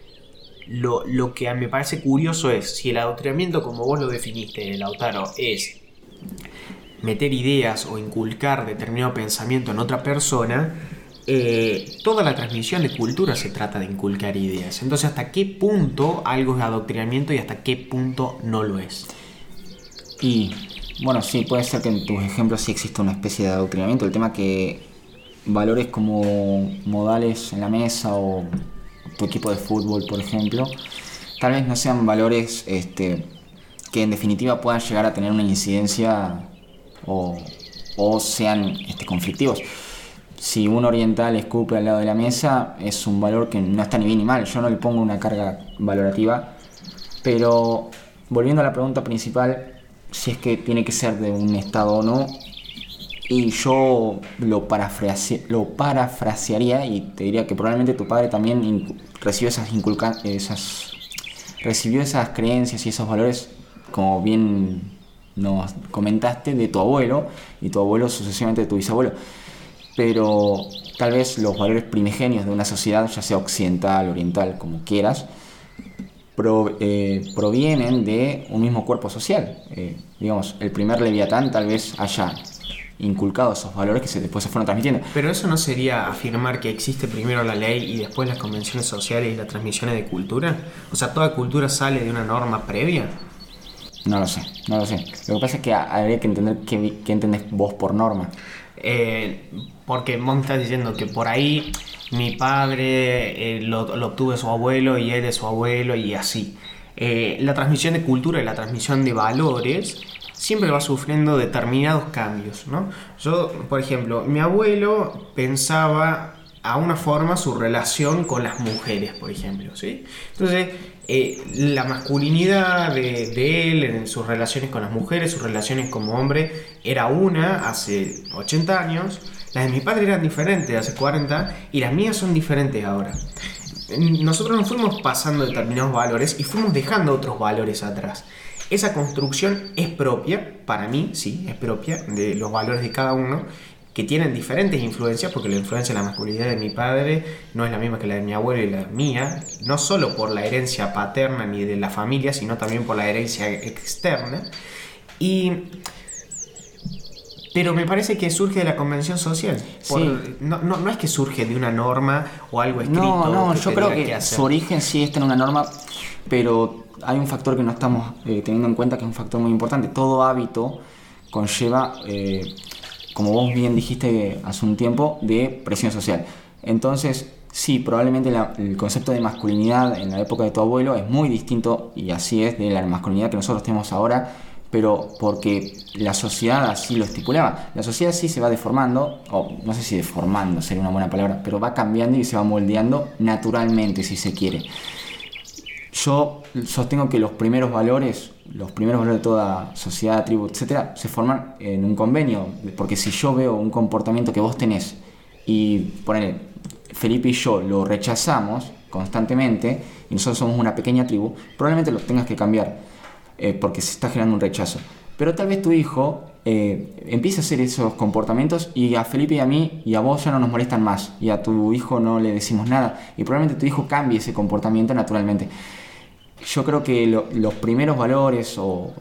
lo, lo, que me parece curioso es si el adoctrinamiento, como vos lo definiste, Lautaro, es meter ideas o inculcar determinado pensamiento en otra persona, eh, toda la transmisión de cultura se trata de inculcar ideas. Entonces, ¿hasta qué punto algo es adoctrinamiento y hasta qué punto no lo es? Y bueno, sí, puede ser que en tus ejemplos sí exista una especie de adoctrinamiento. El tema que valores como modales en la mesa o tu equipo de fútbol, por ejemplo, tal vez no sean valores este, que en definitiva puedan llegar a tener una incidencia o, sean este, conflictivos si un oriental escupe al lado de la mesa, es un valor que no está ni bien ni mal. Yo no le pongo una carga valorativa. Pero volviendo a la pregunta principal, si es que tiene que ser de un Estado o no, Y yo lo, lo parafrasearía y te diría que probablemente tu padre también recibió esas, esas, recibió esas creencias y esos valores, como bien nos comentaste, de tu abuelo y tu abuelo sucesivamente de tu bisabuelo. Pero tal vez los valores primigenios de una sociedad, ya sea occidental, oriental, como quieras, eh, provienen de un mismo cuerpo social. Eh, digamos, el primer leviatán tal vez haya inculcado esos valores que se, después se fueron transmitiendo. Pero eso no sería afirmar que existe primero la ley y después las convenciones sociales y las transmisiones de cultura. O sea, toda cultura sale de una norma previa. No lo sé, no lo sé. Lo que pasa es que habría que entender qué, qué entendés vos por norma. Eh, porque vos me estás diciendo que por ahí mi padre eh, lo, lo, obtuvo de su abuelo y él de su abuelo y así. Eh, la transmisión de cultura y la transmisión de valores siempre va sufriendo determinados cambios, ¿no? Yo, por ejemplo, mi abuelo pensaba a una forma su relación con las mujeres, por ejemplo, ¿sí? Entonces, eh, la masculinidad de, él en sus relaciones con las mujeres, sus relaciones como hombre, era una hace 80 años, las de mi padre eran diferentes hace 40 y las mías son diferentes ahora. Nosotros nos fuimos pasando determinados valores y fuimos dejando otros valores atrás. Esa construcción es propia, para mí, sí, es propia de los valores de cada uno, que tienen diferentes influencias, porque la influencia de la masculinidad de mi padre no es la misma que la de mi abuelo y la mía, no solo por la herencia paterna ni de la familia, sino también por la herencia externa. Y pero me parece que surge de la convención social. no, no, es que surge de una norma o algo escrito. No, no, yo creo que, su origen sí está en una norma, pero hay un factor que no estamos eh, teniendo en cuenta que es un factor muy importante. Todo hábito conlleva, eh, como vos bien dijiste hace un tiempo, de presión social. Entonces, sí, probablemente el concepto de masculinidad en la época de tu abuelo es muy distinto, y así es, de la masculinidad que nosotros tenemos ahora, pero porque la sociedad así lo estipulaba. La sociedad sí se va deformando, o no sé si deformando sería una buena palabra, pero va cambiando y se va moldeando naturalmente, si se quiere. Yo sostengo que los primeros valores, los primeros valores de toda sociedad, tribu, etcétera, se forman en un convenio. Porque si yo veo un comportamiento que vos tenés y ponele, Felipe y yo lo rechazamos constantemente y nosotros somos una pequeña tribu, probablemente lo tengas que cambiar eh, porque se está generando un rechazo. Pero tal vez tu hijo eh, empiece a hacer esos comportamientos y a Felipe y a mí y a vos ya no nos molestan más y a tu hijo no le decimos nada y probablemente tu hijo cambie ese comportamiento naturalmente yo creo que los primeros valores o,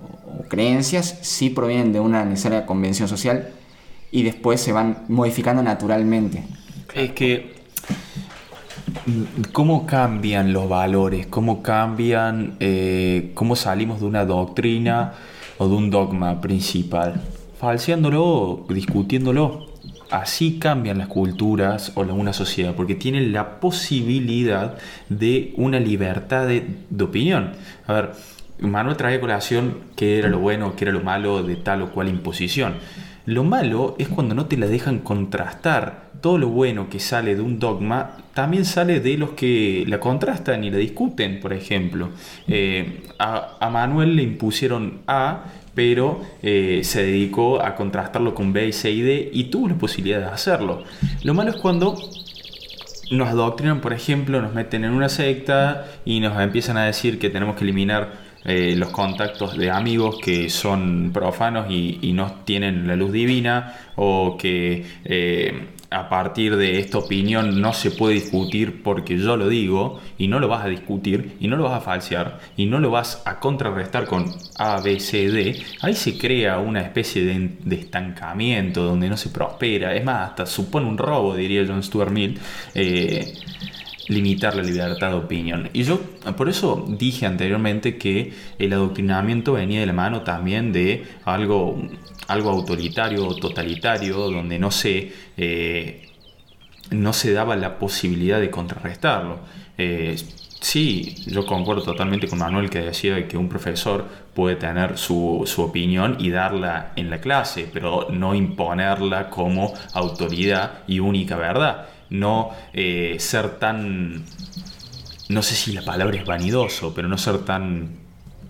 creencias sí provienen de una necesaria convención social y después se van modificando naturalmente. Es que, ¿cómo cambian los valores? ¿Cómo cambian, eh, cómo salimos de una doctrina o de un dogma principal? Falseándolo, discutiéndolo así cambian las culturas o una sociedad, porque tienen la posibilidad de una libertad de, opinión. A ver, Manuel trae colación qué era lo bueno, qué era lo malo de tal o cual imposición. Lo malo es cuando no te la dejan contrastar. Todo lo bueno que sale de un dogma también sale de los que la contrastan y la discuten, por ejemplo. Eh, a, a Manuel le impusieron A pero eh, se dedicó a contrastarlo con B, C y D y tuvo la posibilidad de hacerlo. Lo malo es cuando nos adoctrinan, por ejemplo, nos meten en una secta y nos empiezan a decir que tenemos que eliminar eh, los contactos de amigos que son profanos y, no tienen la luz divina o que eh, a partir de esta opinión no se puede discutir porque yo lo digo y no lo vas a discutir y no lo vas a falsear y no lo vas a contrarrestar con A, B, C, D, ahí se crea una especie de, estancamiento donde no se prospera. Es más, hasta supone un robo, diría John Stuart Mill. Eh, limitar la libertad de opinión. Y yo por eso dije anteriormente que el adoctrinamiento venía de la mano también de algo algo autoritario o totalitario, donde no se, eh, no se daba la posibilidad de contrarrestarlo. Eh, sí, yo concuerdo totalmente con Manuel que decía que un profesor puede tener su, opinión y darla en la clase, pero no imponerla como autoridad y única verdad. No eh, ser tan, no sé si la palabra es vanidoso, pero no ser tan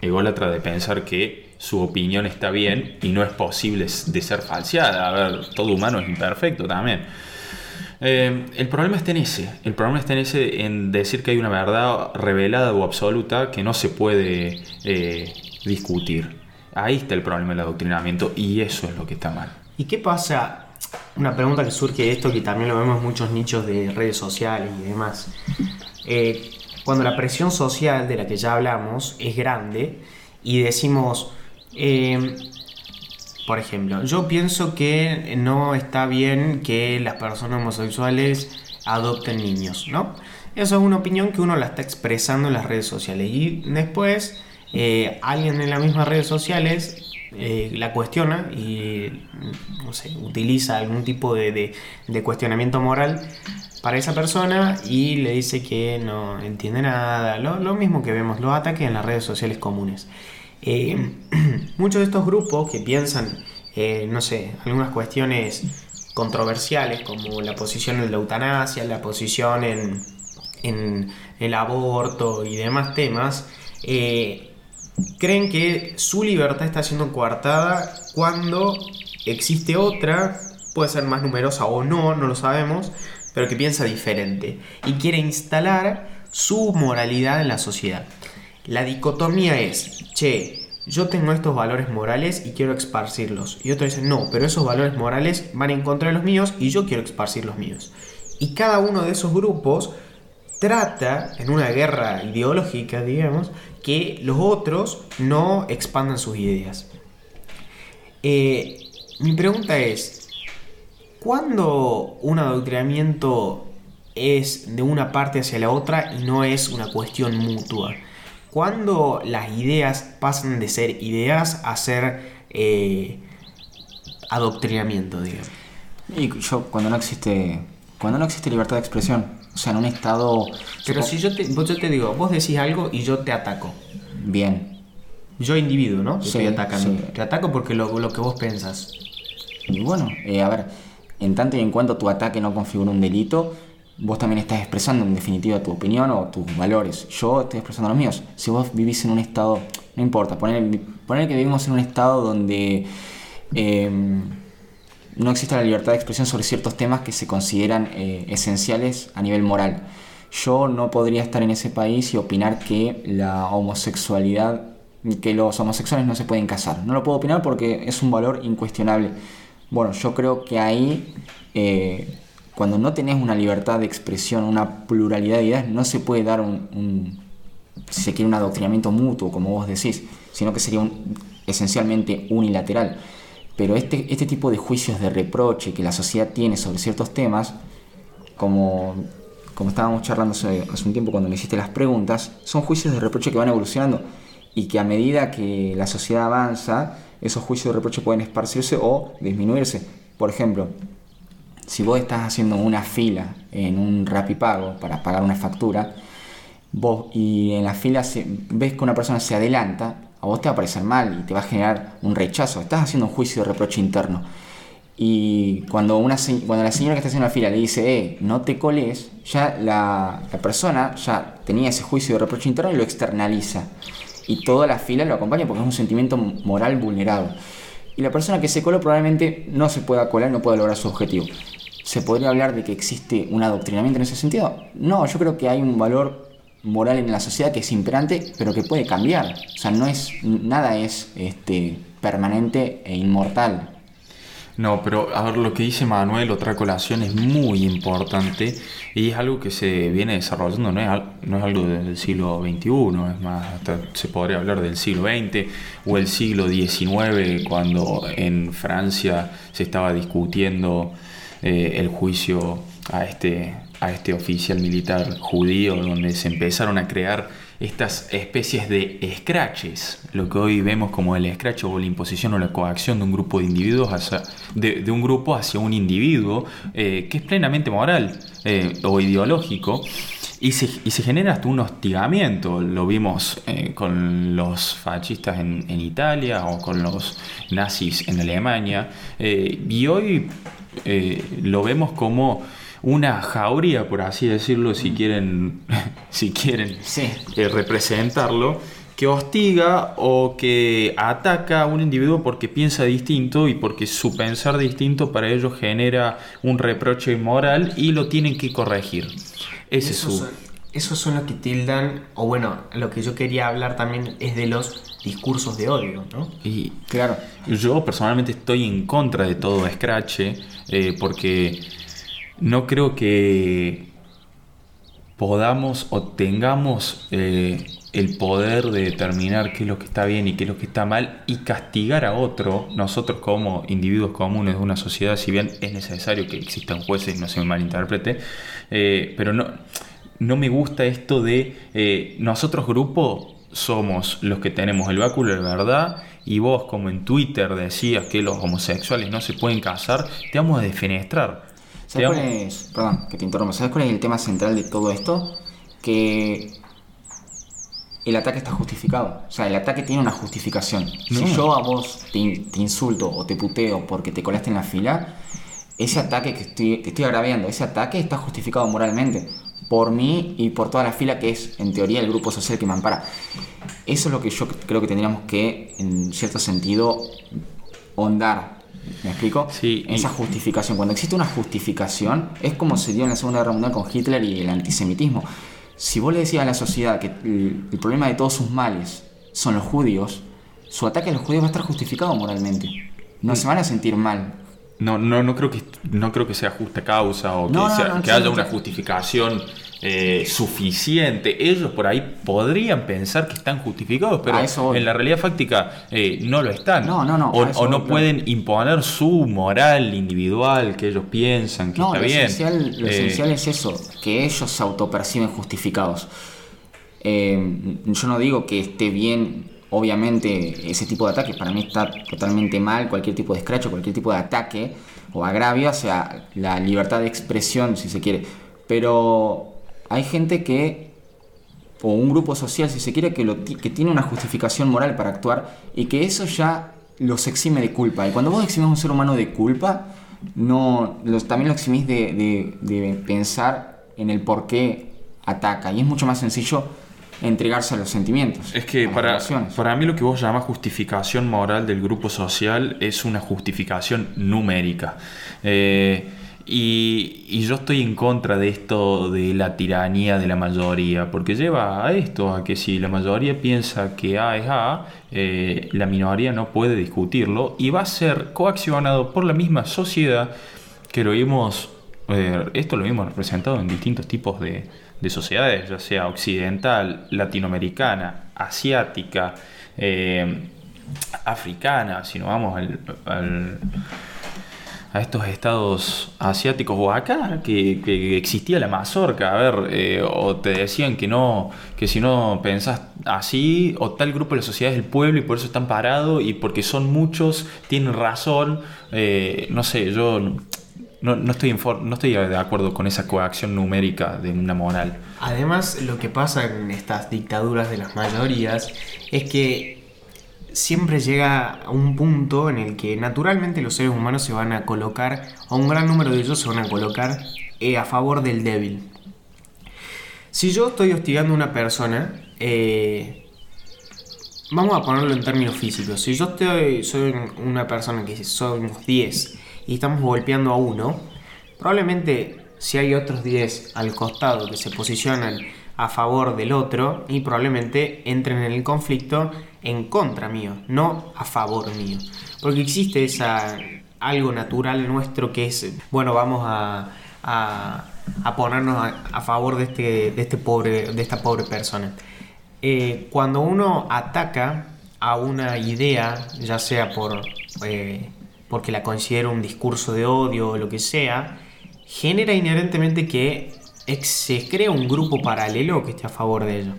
ególatra de pensar que su opinión está bien y no es posible de ser falseada. A ver, todo humano es imperfecto también. Eh, el problema está en ese. El problema está en ese, en decir que hay una verdad revelada o absoluta que no se puede eh, discutir. Ahí está el problema del adoctrinamiento y eso es lo que está mal. ¿Y qué pasa? Una pregunta que surge de esto, que también lo vemos en muchos nichos de redes sociales y demás. Eh, cuando la presión social de la que ya hablamos es grande y decimos, por ejemplo, yo pienso que no está bien que las personas homosexuales adopten niños, ¿no? Eso es una opinión que uno la está expresando en las redes sociales y después eh, alguien en las mismas redes sociales eh, la cuestiona y, no sé, utiliza algún tipo de, cuestionamiento moral para esa persona y le dice que no entiende nada, lo, mismo que vemos, los ataques en las redes sociales comunes. Eh, muchos de estos grupos que piensan, eh, no sé, algunas cuestiones controversiales como la posición en la eutanasia, la posición en, el aborto y demás temas, creen que su libertad está siendo coartada cuando existe otra, puede ser más numerosa o no, no lo sabemos, pero que piensa diferente y quiere instalar su moralidad en la sociedad. La dicotomía es, che, yo tengo estos valores morales y quiero esparcirlos. Y otro dice, no, pero esos valores morales van en contra de los míos y yo quiero esparcir los míos. Y cada uno de esos grupos trata, en una guerra ideológica, digamos, que los otros no expandan sus ideas. Eh, mi pregunta es, ¿cuándo un adoctrinamiento es de una parte hacia la otra y no es una cuestión mutua? cuando las ideas pasan de ser ideas a ser eh, adoctrinamiento, digamos. Y yo, cuando no existe cuando no existe libertad de expresión, o sea, en un estado... Pero si yo te, yo te digo, vos decís algo y yo te ataco. Bien. Yo individuo, ¿no? Te estoy atacando. Te ataco porque lo, lo que vos pensás. Y bueno, eh, a ver, en tanto y en cuanto tu ataque no configura un delito, vos también estás expresando en definitiva tu opinión o tus valores. Yo estoy expresando los míos. Si vos vivís en un estado, no importa, poner, poner que vivimos en un estado donde em, no existe la libertad de expresión sobre ciertos temas que se consideran eh, esenciales a nivel moral. Yo no podría estar en ese país y opinar que la homosexualidad, que los homosexuales no se pueden casar. No lo puedo opinar porque es un valor incuestionable. Bueno, yo creo que ahí eh, cuando no tenés una libertad de expresión, una pluralidad de ideas, no se puede dar un, si se quiere, un adoctrinamiento mutuo, como vos decís, sino que sería un, esencialmente unilateral. Pero este, este tipo de juicios de reproche que la sociedad tiene sobre ciertos temas, como, como estábamos charlando hace, un tiempo cuando me hiciste las preguntas, son juicios de reproche que van evolucionando y que a medida que la sociedad avanza, esos juicios de reproche pueden esparcirse o disminuirse. Por ejemplo, si vos estás haciendo una fila en un Rapipago para pagar una factura, vos y en la fila ves que una persona se adelanta, a vos te va a parecer mal y te va a generar un rechazo. Estás haciendo un juicio de reproche interno. Y cuando, una, cuando la señora que está haciendo la fila le dice, eh, no te coles, ya la, la persona ya tenía ese juicio de reproche interno y lo externaliza. Y toda la fila lo acompaña porque es un sentimiento moral vulnerado. Y la persona que se coló probablemente no se pueda colar no pueda lograr su objetivo. ¿Se podría hablar de que existe un adoctrinamiento en ese sentido? No, yo creo que hay un valor moral en la sociedad que es imperante, pero que puede cambiar. O sea, no es, nada es este, permanente e inmortal. No, pero a ver, lo que dice Manuel, otra colación, es muy importante y es algo que se viene desarrollando, no es, no es algo del siglo XXI, es más, se podría hablar del siglo XX o el siglo XIX, cuando en Francia se estaba discutiendo eh, el juicio a este, a este oficial militar judío, donde se empezaron a crear estas especies de escraches, lo que hoy vemos como el escrache o la imposición o la coacción de un grupo de individuos hacia, de, un grupo hacia un individuo eh, que es plenamente moral eh, o ideológico. Y se, y se, genera hasta un hostigamiento, lo vimos con los fascistas en, en, Italia o con los nazis en Alemania, y hoy eh, lo vemos como una jauría, por así decirlo, si quieren, si quieren eh, representarlo, que hostiga o que ataca a un individuo porque piensa distinto y porque su pensar distinto para ellos genera un reproche moral y lo tienen que corregir. Ese es su... son, esos son los que tildan, o bueno, lo que yo quería hablar también es de los discursos de odio, ¿no? Y Claro. yo personalmente estoy en contra de todo Scratch eh, porque no creo que podamos o tengamos eh, el poder de determinar qué es lo que está bien y qué es lo que está mal y castigar a otro, nosotros como individuos comunes de una sociedad, si bien es necesario que existan jueces, no se me malinterprete, eh, pero no, no me gusta esto de eh, nosotros grupo somos los que tenemos el báculo de verdad y vos como en Twitter decías que los homosexuales no se pueden casar, te vamos a defenestrar. ¿Sabes cuál es? Perdón, que te interrumpa. ¿Sabes cuál es el tema central de todo esto? Que el ataque está justificado. O sea, el ataque tiene una justificación. No. Si yo a vos te, te insulto o te puteo porque te colaste en la fila, ese ataque que estoy, te estoy agraviando, ese ataque está justificado moralmente. Por mí y por toda la fila que es, en teoría, el grupo social que me ampara. Eso es lo que yo creo que tendríamos que, en cierto sentido, hondar. ¿Me explico? Sí, y- Esa justificación. Cuando existe una justificación, es como se dio en la Segunda Guerra Mundial con Hitler y el antisemitismo. Si vos le decías a la sociedad que el, el problema de todos sus males son los judíos, su ataque a los judíos va a estar justificado moralmente. No se van a sentir mal. No, no, no creo que no creo que sea justa causa o que, No, no, sea- no, que yo haya no una justificación eh, suficiente. Ellos por ahí podrían pensar que están justificados, pero en la realidad fáctica eh, no lo están. No, no, no, O, no pueden imponer su moral individual que ellos piensan que No, está lo, bien. Esencial, lo Eh, esencial es eso, que ellos se autoperciben justificados. Yo no digo que esté bien, obviamente, ese tipo de ataques. Para mí está totalmente mal cualquier tipo de escracho, cualquier tipo de ataque o agravio hacia la libertad de expresión, si se quiere. Pero hay gente que, o un grupo social, si se quiere, que, lo, que tiene una justificación moral para actuar y que eso ya los exime de culpa. Y cuando vos eximes a un ser humano de culpa, no, los, también lo eximís de, de- de pensar en el por qué ataca. Y es mucho más sencillo entregarse a los sentimientos. Es que para, para mí lo que vos llamas justificación moral del grupo social es una justificación numérica. Eh, y, yo estoy en contra de esto de la tiranía de la mayoría, porque lleva a esto, a que si la mayoría piensa que A es A, eh, la minoría no puede discutirlo y va a ser coaccionado por la misma sociedad que lo vimos, eh, esto lo vimos representado en distintos tipos de, de sociedades, ya sea occidental, latinoamericana, asiática, eh, africana, si no vamos al- a estos estados asiáticos o acá, que, que existía la mazorca, a ver, eh, o te decían que no, que si no pensás así, o tal grupo de la sociedad es el pueblo y por eso están parados y porque son muchos, tienen razón, eh, no sé, yo no, no estoy no estoy de acuerdo con esa coacción numérica de una moral. Además, lo que pasa en estas dictaduras de las mayorías es que siempre llega a un punto en el que naturalmente los seres humanos se van a colocar, o un gran número de ellos se van a colocar eh, a favor del débil. Si yo estoy hostigando a una persona, eh, vamos a ponerlo en términos físicos. Si yo estoy, soy una persona que somos 10 y estamos golpeando a uno, probablemente si hay otros 10 al costado que se posicionan a favor del otro y probablemente entren en el conflicto en contra mío, no a favor mío. Porque existe esa algo natural nuestro que es, bueno, vamos a, a, a ponernos a, favor de este, de este pobre, de esta pobre persona. Eh, cuando uno ataca a una idea, ya sea por eh, porque la considera un discurso de odio o lo que sea, genera inherentemente que se crea un grupo paralelo que esté a favor de ello.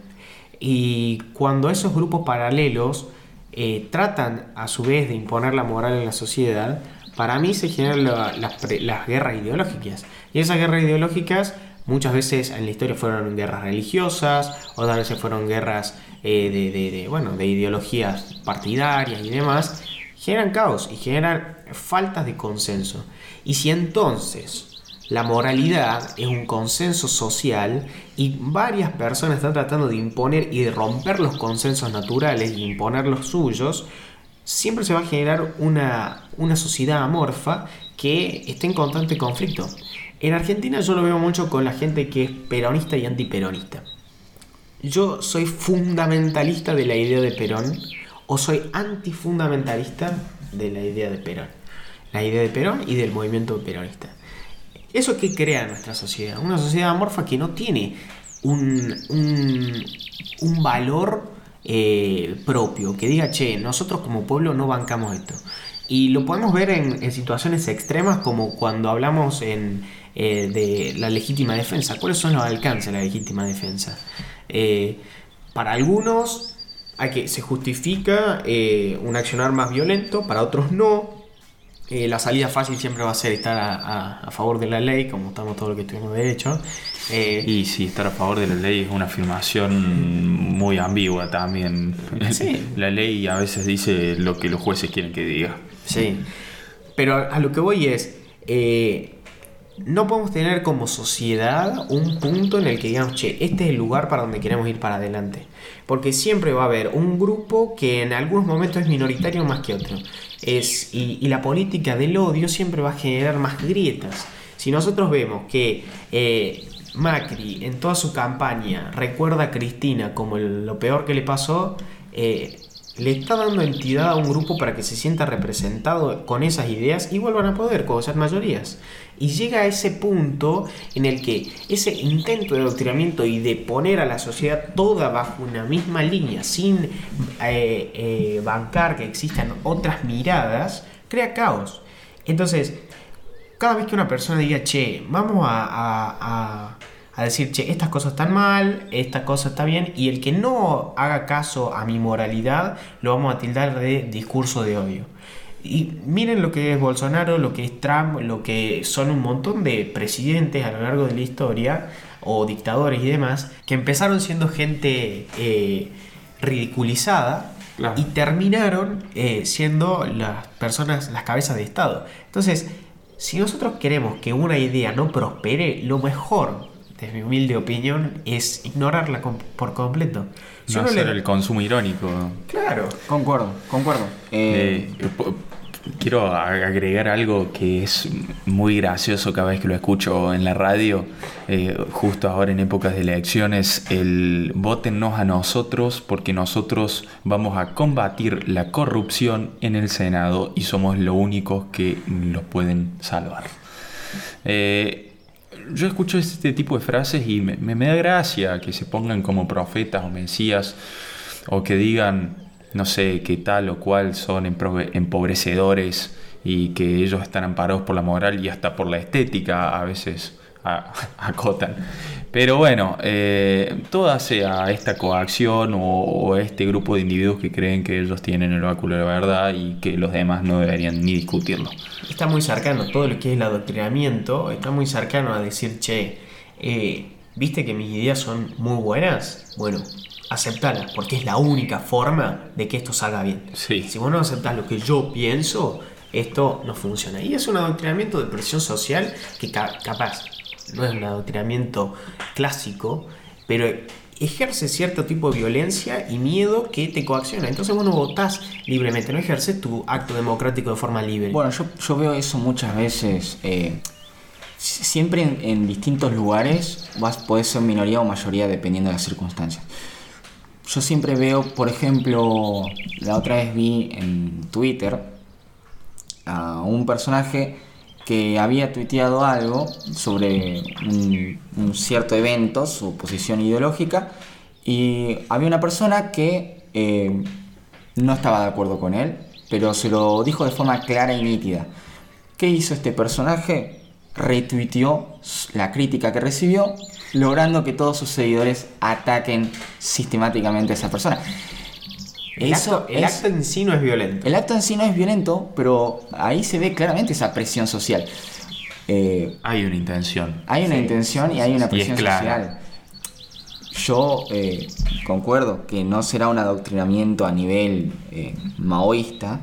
Y cuando esos grupos paralelos eh, tratan a su vez de imponer la moral en la sociedad, para mí se generan la- las, guerras ideológicas. Y esas guerras ideológicas muchas veces en la historia fueron guerras religiosas, otras veces fueron guerras eh, de- de, bueno, de ideologías partidarias y demás. Generan caos y generan faltas de consenso. Y si entonces la moralidad es un consenso social y varias personas están tratando de imponer y de romper los consensos naturales y imponer los suyos, siempre se va a generar una, una sociedad amorfa que esté en constante conflicto. En Argentina yo lo veo mucho con la gente que es peronista y antiperonista. Yo soy fundamentalista de la idea de Perón o soy antifundamentalista de la idea de Perón. La idea de Perón y del movimiento peronista. ¿Eso que crea nuestra sociedad? Una sociedad amorfa que no tiene un, un, valor eh, propio, que diga, che, nosotros como pueblo no bancamos esto. Y lo podemos ver en, situaciones extremas como cuando hablamos en, eh, de la legítima defensa. ¿Cuáles son los alcances de la legítima defensa? Eh, para algunos hay que, se justifica un accionar más violento, para otros no, la salida fácil siempre va a ser estar a, favor de la ley, como estamos todos los que tuvimos derecho. Eh, y sí, estar a favor de la ley es una afirmación muy ambigua también. la ley a veces dice lo que los jueces quieren que diga. Sí, pero a, lo que voy es, eh, no podemos tener como sociedad un punto en el que digamos, che, este es el lugar para donde queremos ir para adelante. Porque siempre va a haber un grupo que en algunos momentos es minoritario más que otro. Es, y, la política del odio siempre va a generar más grietas. Si nosotros vemos que eh, Macri en toda su campaña recuerda a Cristina como lo peor que le pasó, eh, le está dando entidad a un grupo para que se sienta representado con esas ideas y vuelvan a poder ser mayorías. Y llega a ese punto en el que ese intento de adoctrinamiento y de poner a la sociedad toda bajo una misma línea, sin eh, eh, bancar que existan otras miradas, crea caos. Entonces, cada vez que una persona diga, che, vamos a a decir, che, estas cosas están mal, esta cosa está bien, y el que no haga caso a mi moralidad, lo vamos a tildar de discurso de odio. Y miren lo que es Bolsonaro, lo que es Trump, lo que son un montón de presidentes a lo largo de la historia, o dictadores y demás, que empezaron siendo gente eh, ridiculizada y terminaron eh, siendo las personas, las cabezas de Estado. Entonces, si nosotros queremos que una idea no prospere, lo mejor desde mi humilde opinión, es ignorarla por completo. no hacer el consumo irónico. Claro, concuerdo, concuerdo. Eh, eh, quiero agregar algo que es muy gracioso cada vez que lo escucho en la radio, eh, justo ahora en épocas de elecciones, el votennos a nosotros porque nosotros vamos a combatir la corrupción en el Senado y somos los únicos que los pueden salvar. Yo escucho este tipo de frases y me, da gracia que se pongan como profetas o mesías o que digan, no sé, que tal o cual son empobrecedores y que ellos están amparados por la moral y hasta por la estética a veces acotan. Pero bueno, eh, toda sea esta coacción o, este grupo de individuos que creen que ellos tienen el báculo de la verdad y que los demás no deberían ni discutirlo. Está muy cercano, todo lo que es el adoctrinamiento, está muy cercano a decir, che, eh, ¿viste que mis ideas son muy buenas? Bueno, aceptalas, porque es la única forma de que esto salga bien. Si vos no aceptás lo que yo pienso, esto no funciona. Y es un adoctrinamiento de presión social que capaz no es un adoctrinamiento clásico, pero ejerce cierto tipo de violencia y miedo que te coacciona. Entonces vos no votás libremente, no ejerces tu acto democrático de forma libre. Bueno, yo, veo eso muchas veces. Eh, siempre en, distintos lugares vas, podés ser minoría o mayoría dependiendo de las circunstancias. Yo siempre veo, por ejemplo, la otra vez vi en Twitter a un personaje que había tuiteado algo sobre un, cierto evento, su posición ideológica, y había una persona que eh, no estaba de acuerdo con él, pero se lo dijo de forma clara y nítida. ¿Qué hizo este personaje? Retuiteó la crítica que recibió, logrando que todos sus seguidores ataquen sistemáticamente a esa persona. El, acto, en sí no es violento. El acto en sí no es violento, pero ahí se ve claramente esa presión social. Eh, hay una intención. Hay una intención y hay una presión social. Yo eh, concuerdo que no será un adoctrinamiento a nivel eh, maoísta,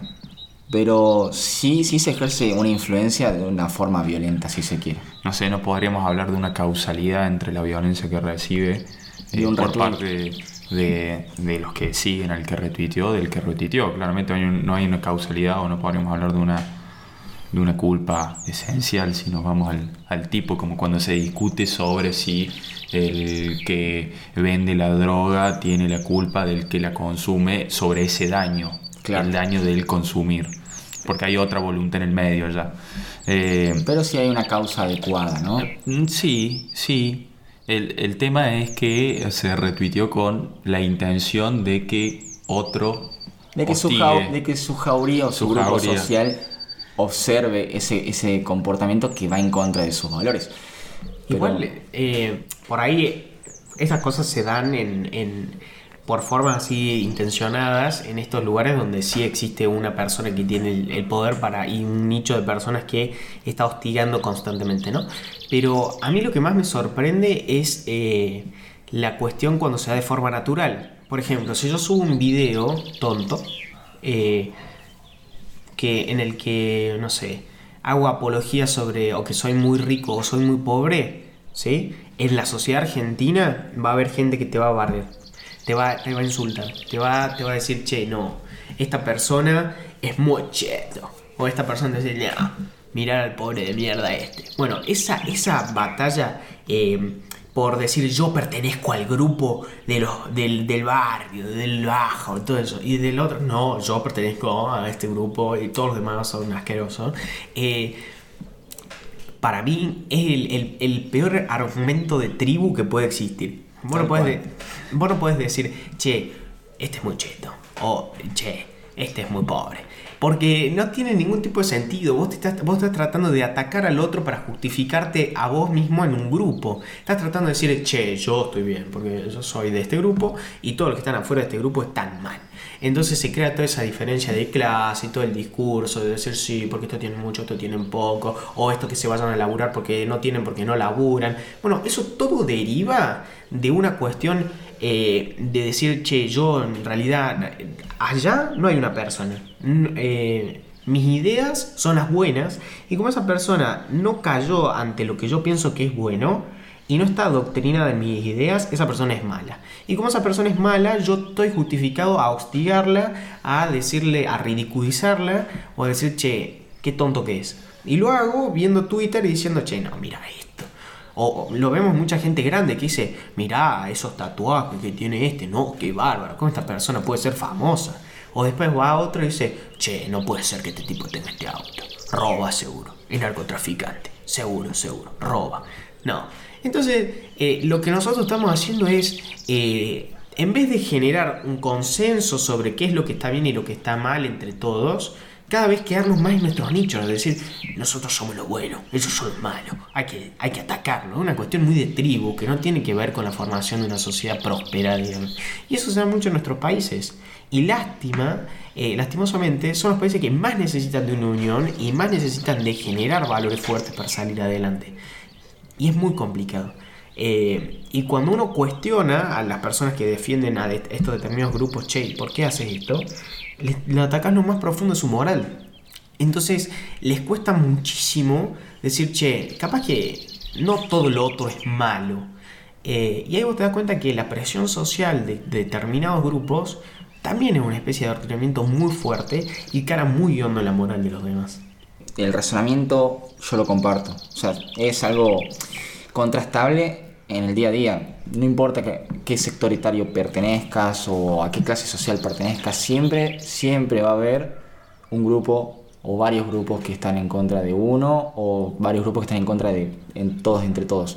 pero sí, sí se ejerce una influencia de una forma violenta, si se quiere. No sé, no podríamos hablar de una causalidad entre la violencia que recibe Y eh, un por parte de, de los que siguen al que retuiteó, del que retuiteó. Claramente hay un- no hay una causalidad o no podríamos hablar de una, de una culpa esencial si nos vamos al, al tipo, como cuando se discute sobre si el que vende la droga tiene la culpa del que la consume sobre ese daño, Claro. el daño del consumir. Porque hay otra voluntad en el medio ya. Eh, Pero sí hay una causa adecuada, ¿no? Mm, Sí, sí. El, el tema es que se retuiteó con la intención de que otro De que, su de que su jauría o su, Su grupo jauría. social observe ese, ese comportamiento que va en contra de sus valores. Pero- Igual, eh, por ahí, esas cosas se dan en, en- por formas así intencionadas en estos lugares donde sí existe una persona que tiene el, poder para y un nicho de personas que está hostigando constantemente, ¿no? Pero a mí lo que más me sorprende es eh, la cuestión cuando se da de forma natural. Por ejemplo, si yo subo un video tonto, eh, que en el que, no sé, hago apología sobre o que soy muy rico o soy muy pobre, ¿sí? En la sociedad argentina va a haber gente que te va a barrer, te va, te va a insultar, te va, te va a decir, che, no, esta persona es muy cheto. O esta persona te dice, no, mirar al pobre de mierda este. Bueno, esa, esa batalla eh, por decir yo pertenezco al grupo de los, del, del barrio, del bajo, todo eso. Y del otro, no, yo pertenezco a este grupo y todos los demás son asquerosos. Eh, para mí es el, el- el peor argumento de tribu que puede existir. Vos no, podés cual. de- vos no podés decir, che, este es muy cheto. O, che, este es muy pobre. Porque no tiene ningún tipo de sentido. Vos, te estás, vos estás tratando de atacar al otro para justificarte a vos mismo en un grupo. Estás tratando de decir, che, yo estoy bien, porque yo soy de este grupo y todos los que están afuera de este grupo están mal. Entonces se crea toda esa diferencia de clase y todo el discurso de decir sí, porque estos tienen mucho, estos tienen poco, o estos que se vayan a laburar porque no tienen, porque no laburan. Bueno, eso todo deriva de una cuestión eh, de decir, che, yo en realidad, allá no hay una persona. Eh, mis ideas son las buenas y como esa persona no cayó ante lo que yo pienso que es bueno, y no está adoctrinada en mis ideas, esa persona es mala. Y como esa persona es mala, yo estoy justificado a hostigarla, a decirle, a ridiculizarla o a decir, che, qué tonto que es. Y lo hago viendo Twitter y diciendo, che, no, mira esto. O o lo vemos mucha gente grande que dice, mirá esos tatuajes que tiene este, no, qué bárbaro, ¿cómo esta persona puede ser famosa? O después va a otro y dice, che, no puede ser que este tipo tenga este auto. Roba seguro, es narcotraficante, seguro, seguro, roba. No. Entonces, eh, lo que nosotros estamos haciendo es, eh, en vez de generar un consenso sobre qué es lo que está bien y lo que está mal entre todos, cada vez quedarnos más en nuestros nichos, es decir, nosotros somos lo bueno, ellos son los malos, hay que, hay que atacarlo, es una cuestión muy de tribu que no tiene que ver con la formación de una sociedad próspera, digamos. Y eso se da mucho en nuestros países. Y lástima, eh, lastimosamente, son los países que más necesitan de una unión y más necesitan de generar valores fuertes para salir adelante. Y es muy complicado. Eh, y cuando uno cuestiona a las personas que defienden a estos determinados grupos, che, ¿por qué haces esto? Le, le atacas lo más profundo de su moral. Entonces les cuesta muchísimo decir, che, capaz que no todo lo otro es malo. Eh, y ahí vos te das cuenta que la presión social de, de determinados grupos también es una especie de adoctrinamiento muy fuerte y cara muy hondo en la moral de los demás. El razonamiento yo lo comparto. O sea, es algo contrastable en el día a día. No importa que- qué sector etario pertenezcas o a qué clase social pertenezcas, siempre, siempre va a haber un grupo o varios grupos que están en contra de uno o varios grupos que están en contra de en todos entre todos.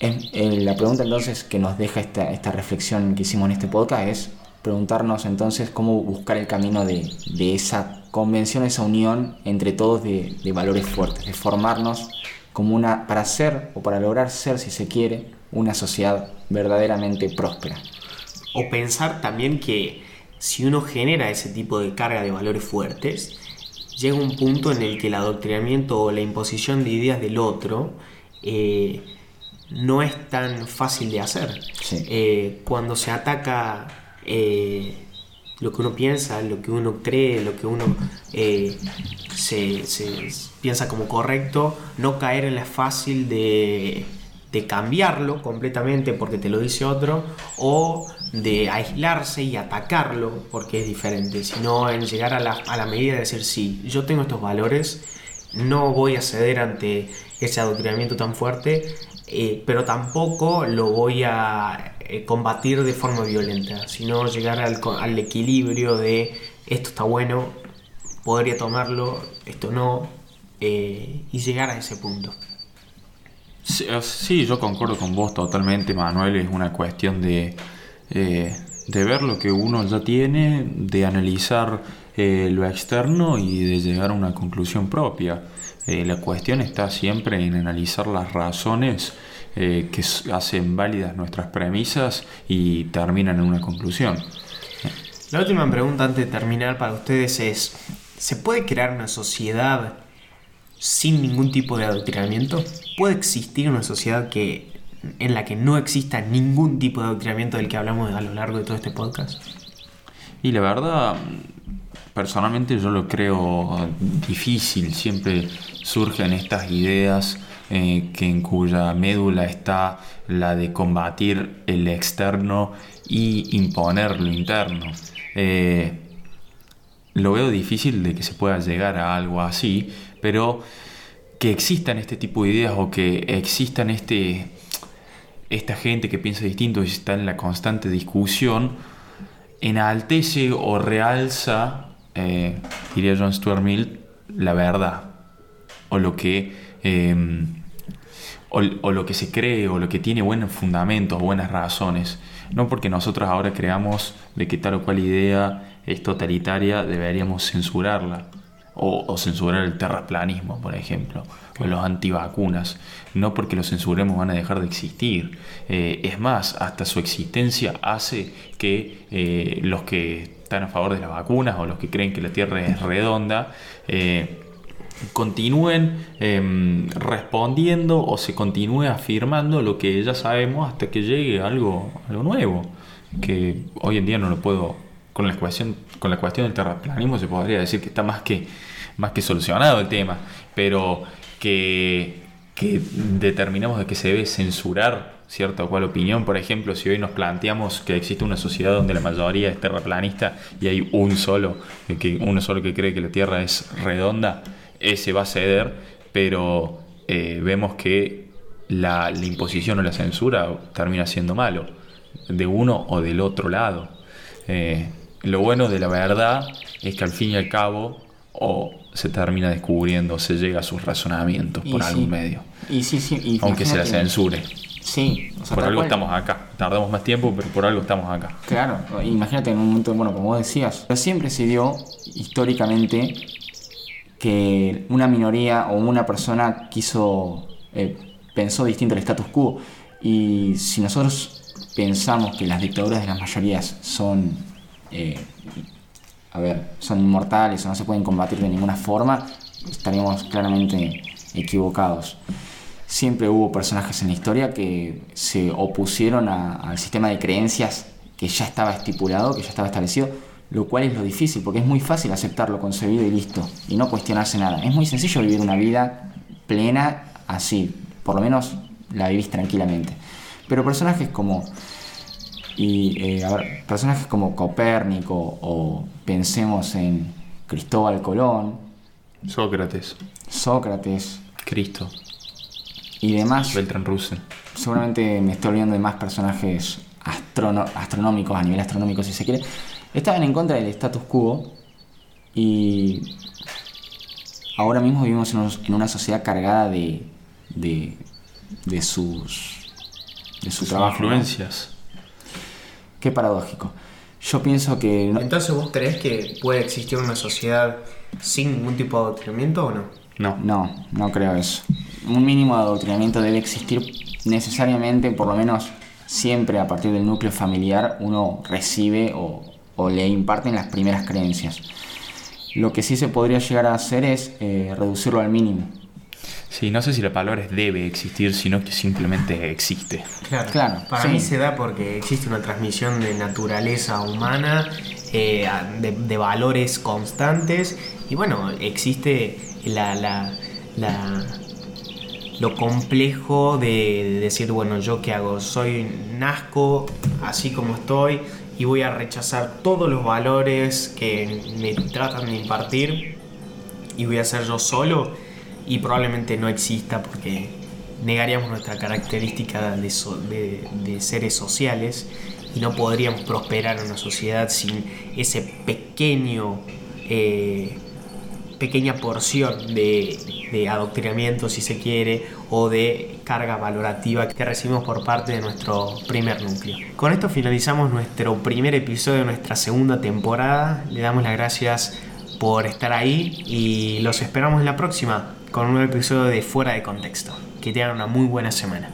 Es- eh, la pregunta entonces que nos deja esta, esta reflexión que hicimos en este podcast es preguntarnos entonces cómo buscar el camino de, de esa convención, esa unión entre todos de, de valores fuertes, de formarnos como una, para ser o para lograr ser, si se quiere, una sociedad verdaderamente próspera. O pensar también que si uno genera ese tipo de carga de valores fuertes, llega un punto en el que el adoctrinamiento o la imposición de ideas del otro eh, no es tan fácil de hacer. Sí. Eh, cuando se ataca eh, lo que uno piensa, lo que uno cree, lo que uno eh, se, piensa como correcto, no caer en la fácil de, de cambiarlo completamente porque te lo dice otro, o de aislarse y atacarlo porque es diferente, sino en llegar a la, a la medida de decir, sí, yo tengo estos valores, no voy a ceder ante ese adoctrinamiento tan fuerte, eh, pero tampoco lo voy a eh, combatir de forma violenta, sino llegar al, al, equilibrio de esto está bueno, podría tomarlo, esto no, eh, y llegar a ese punto. Sí, yo concuerdo con vos totalmente, Manuel, es una cuestión de, de ver lo que uno ya tiene, de analizar lo externo y de llegar a una conclusión propia. Eh, la cuestión está siempre en analizar las razones que hacen válidas nuestras premisas y terminan en una conclusión. La última pregunta antes de terminar para ustedes es, ¿se puede crear una sociedad sin ningún tipo de adoctrinamiento? ¿Puede existir una sociedad que en la que no exista ningún tipo de adoctrinamiento del que hablamos a lo largo de todo este podcast? Y la verdad, personalmente yo lo creo difícil. Siempre surgen estas ideas eh, que en cuya médula está la de combatir el externo y imponer lo interno. Eh, lo veo difícil de que se pueda llegar a algo así, pero que existan este tipo de ideas o que existan este, esta gente que piensa distinto y está en la constante discusión, enaltece o realza, eh, diría John Stuart Mill, la verdad o lo que em, o, lo que se cree o lo que tiene buenos fundamentos, buenas razones. No porque nosotros ahora creamos de que tal o cual idea es totalitaria, deberíamos censurarla. O, censurar el terraplanismo, por ejemplo, o los antivacunas. No porque los censuremos van a dejar de existir. Eh, es más, hasta su existencia hace que eh, los que están a favor de las vacunas o los que creen que la Tierra es redonda, eh, continúen em, respondiendo o se continúe afirmando lo que ya sabemos hasta que llegue algo, algo nuevo, que hoy en día no lo puedo, con la cuestión, con la cuestión del terraplanismo se podría decir que está más que, más que solucionado el tema, pero que, que determinamos de que se debe censurar cierta o cual opinión. Por ejemplo, si hoy nos planteamos que existe una sociedad donde la mayoría es terraplanista y hay un solo, que, uno solo que cree que la Tierra es redonda, ese va a ceder, pero eh, vemos que la, imposición o la censura termina siendo malo, de uno o del otro lado. Eh, lo bueno de la verdad es que al fin y al cabo o se termina descubriendo, se llega a sus razonamientos por algún medio. Y sí, sí, aunque se la censure. Sí, por algo estamos acá. Tardamos más tiempo, pero por algo estamos acá. Claro, imagínate en un momento, bueno, como vos decías, pero siempre se dio históricamente que una minoría o una persona quiso, eh, pensó distinto al status quo. Y si nosotros pensamos que las dictaduras de las mayorías son, eh, a ver, son inmortales o no se pueden combatir de ninguna forma, estaríamos claramente equivocados. Siempre hubo personajes en la historia que se opusieron al sistema de creencias que ya estaba estipulado, que ya estaba establecido, lo cual es lo difícil, porque es muy fácil aceptarlo concebido y listo, y no cuestionarse nada. Es muy sencillo vivir una vida plena así, por lo menos la vivís tranquilamente. Pero personajes como y eh, personajes como Copérnico o pensemos en Cristóbal Colón, Sócrates, Sócrates, Cristo y demás. Beltrán Russell. Seguramente me estoy olvidando de más personajes astronómicos a nivel astronómico si se quiere estaban en contra del status quo y ahora mismo vivimos en, una sociedad cargada de, de, de sus de su trabajo. influencias. Qué paradójico. Yo pienso que... Entonces vos crees que puede existir una sociedad sin ningún tipo de adoctrinamiento o no? No. No, no creo eso. Un mínimo de adoctrinamiento debe existir necesariamente, por lo menos siempre a partir del núcleo familiar, uno recibe o, o le imparten las primeras creencias. Lo que sí se podría llegar a hacer es eh, reducirlo al mínimo. Sí, no sé si la palabra es debe existir, sino que simplemente existe. Claro, claro. Para mí se da porque existe una transmisión de naturaleza humana eh, de, valores constantes y bueno, existe la, la, lo complejo de, decir, bueno, yo qué hago, soy nazco así como estoy y voy a rechazar todos los valores que me tratan de impartir y voy a ser yo solo y probablemente no exista porque negaríamos nuestra característica de, de, seres sociales y no podríamos prosperar en una sociedad sin ese pequeño eh, pequeña porción de, de, adoctrinamiento si se quiere o de carga valorativa que recibimos por parte de nuestro primer núcleo. Con esto finalizamos nuestro primer episodio de nuestra segunda temporada. Le damos las gracias por estar ahí y los esperamos en la próxima con un nuevo episodio de Fuera de Contexto. Que tengan una muy buena semana.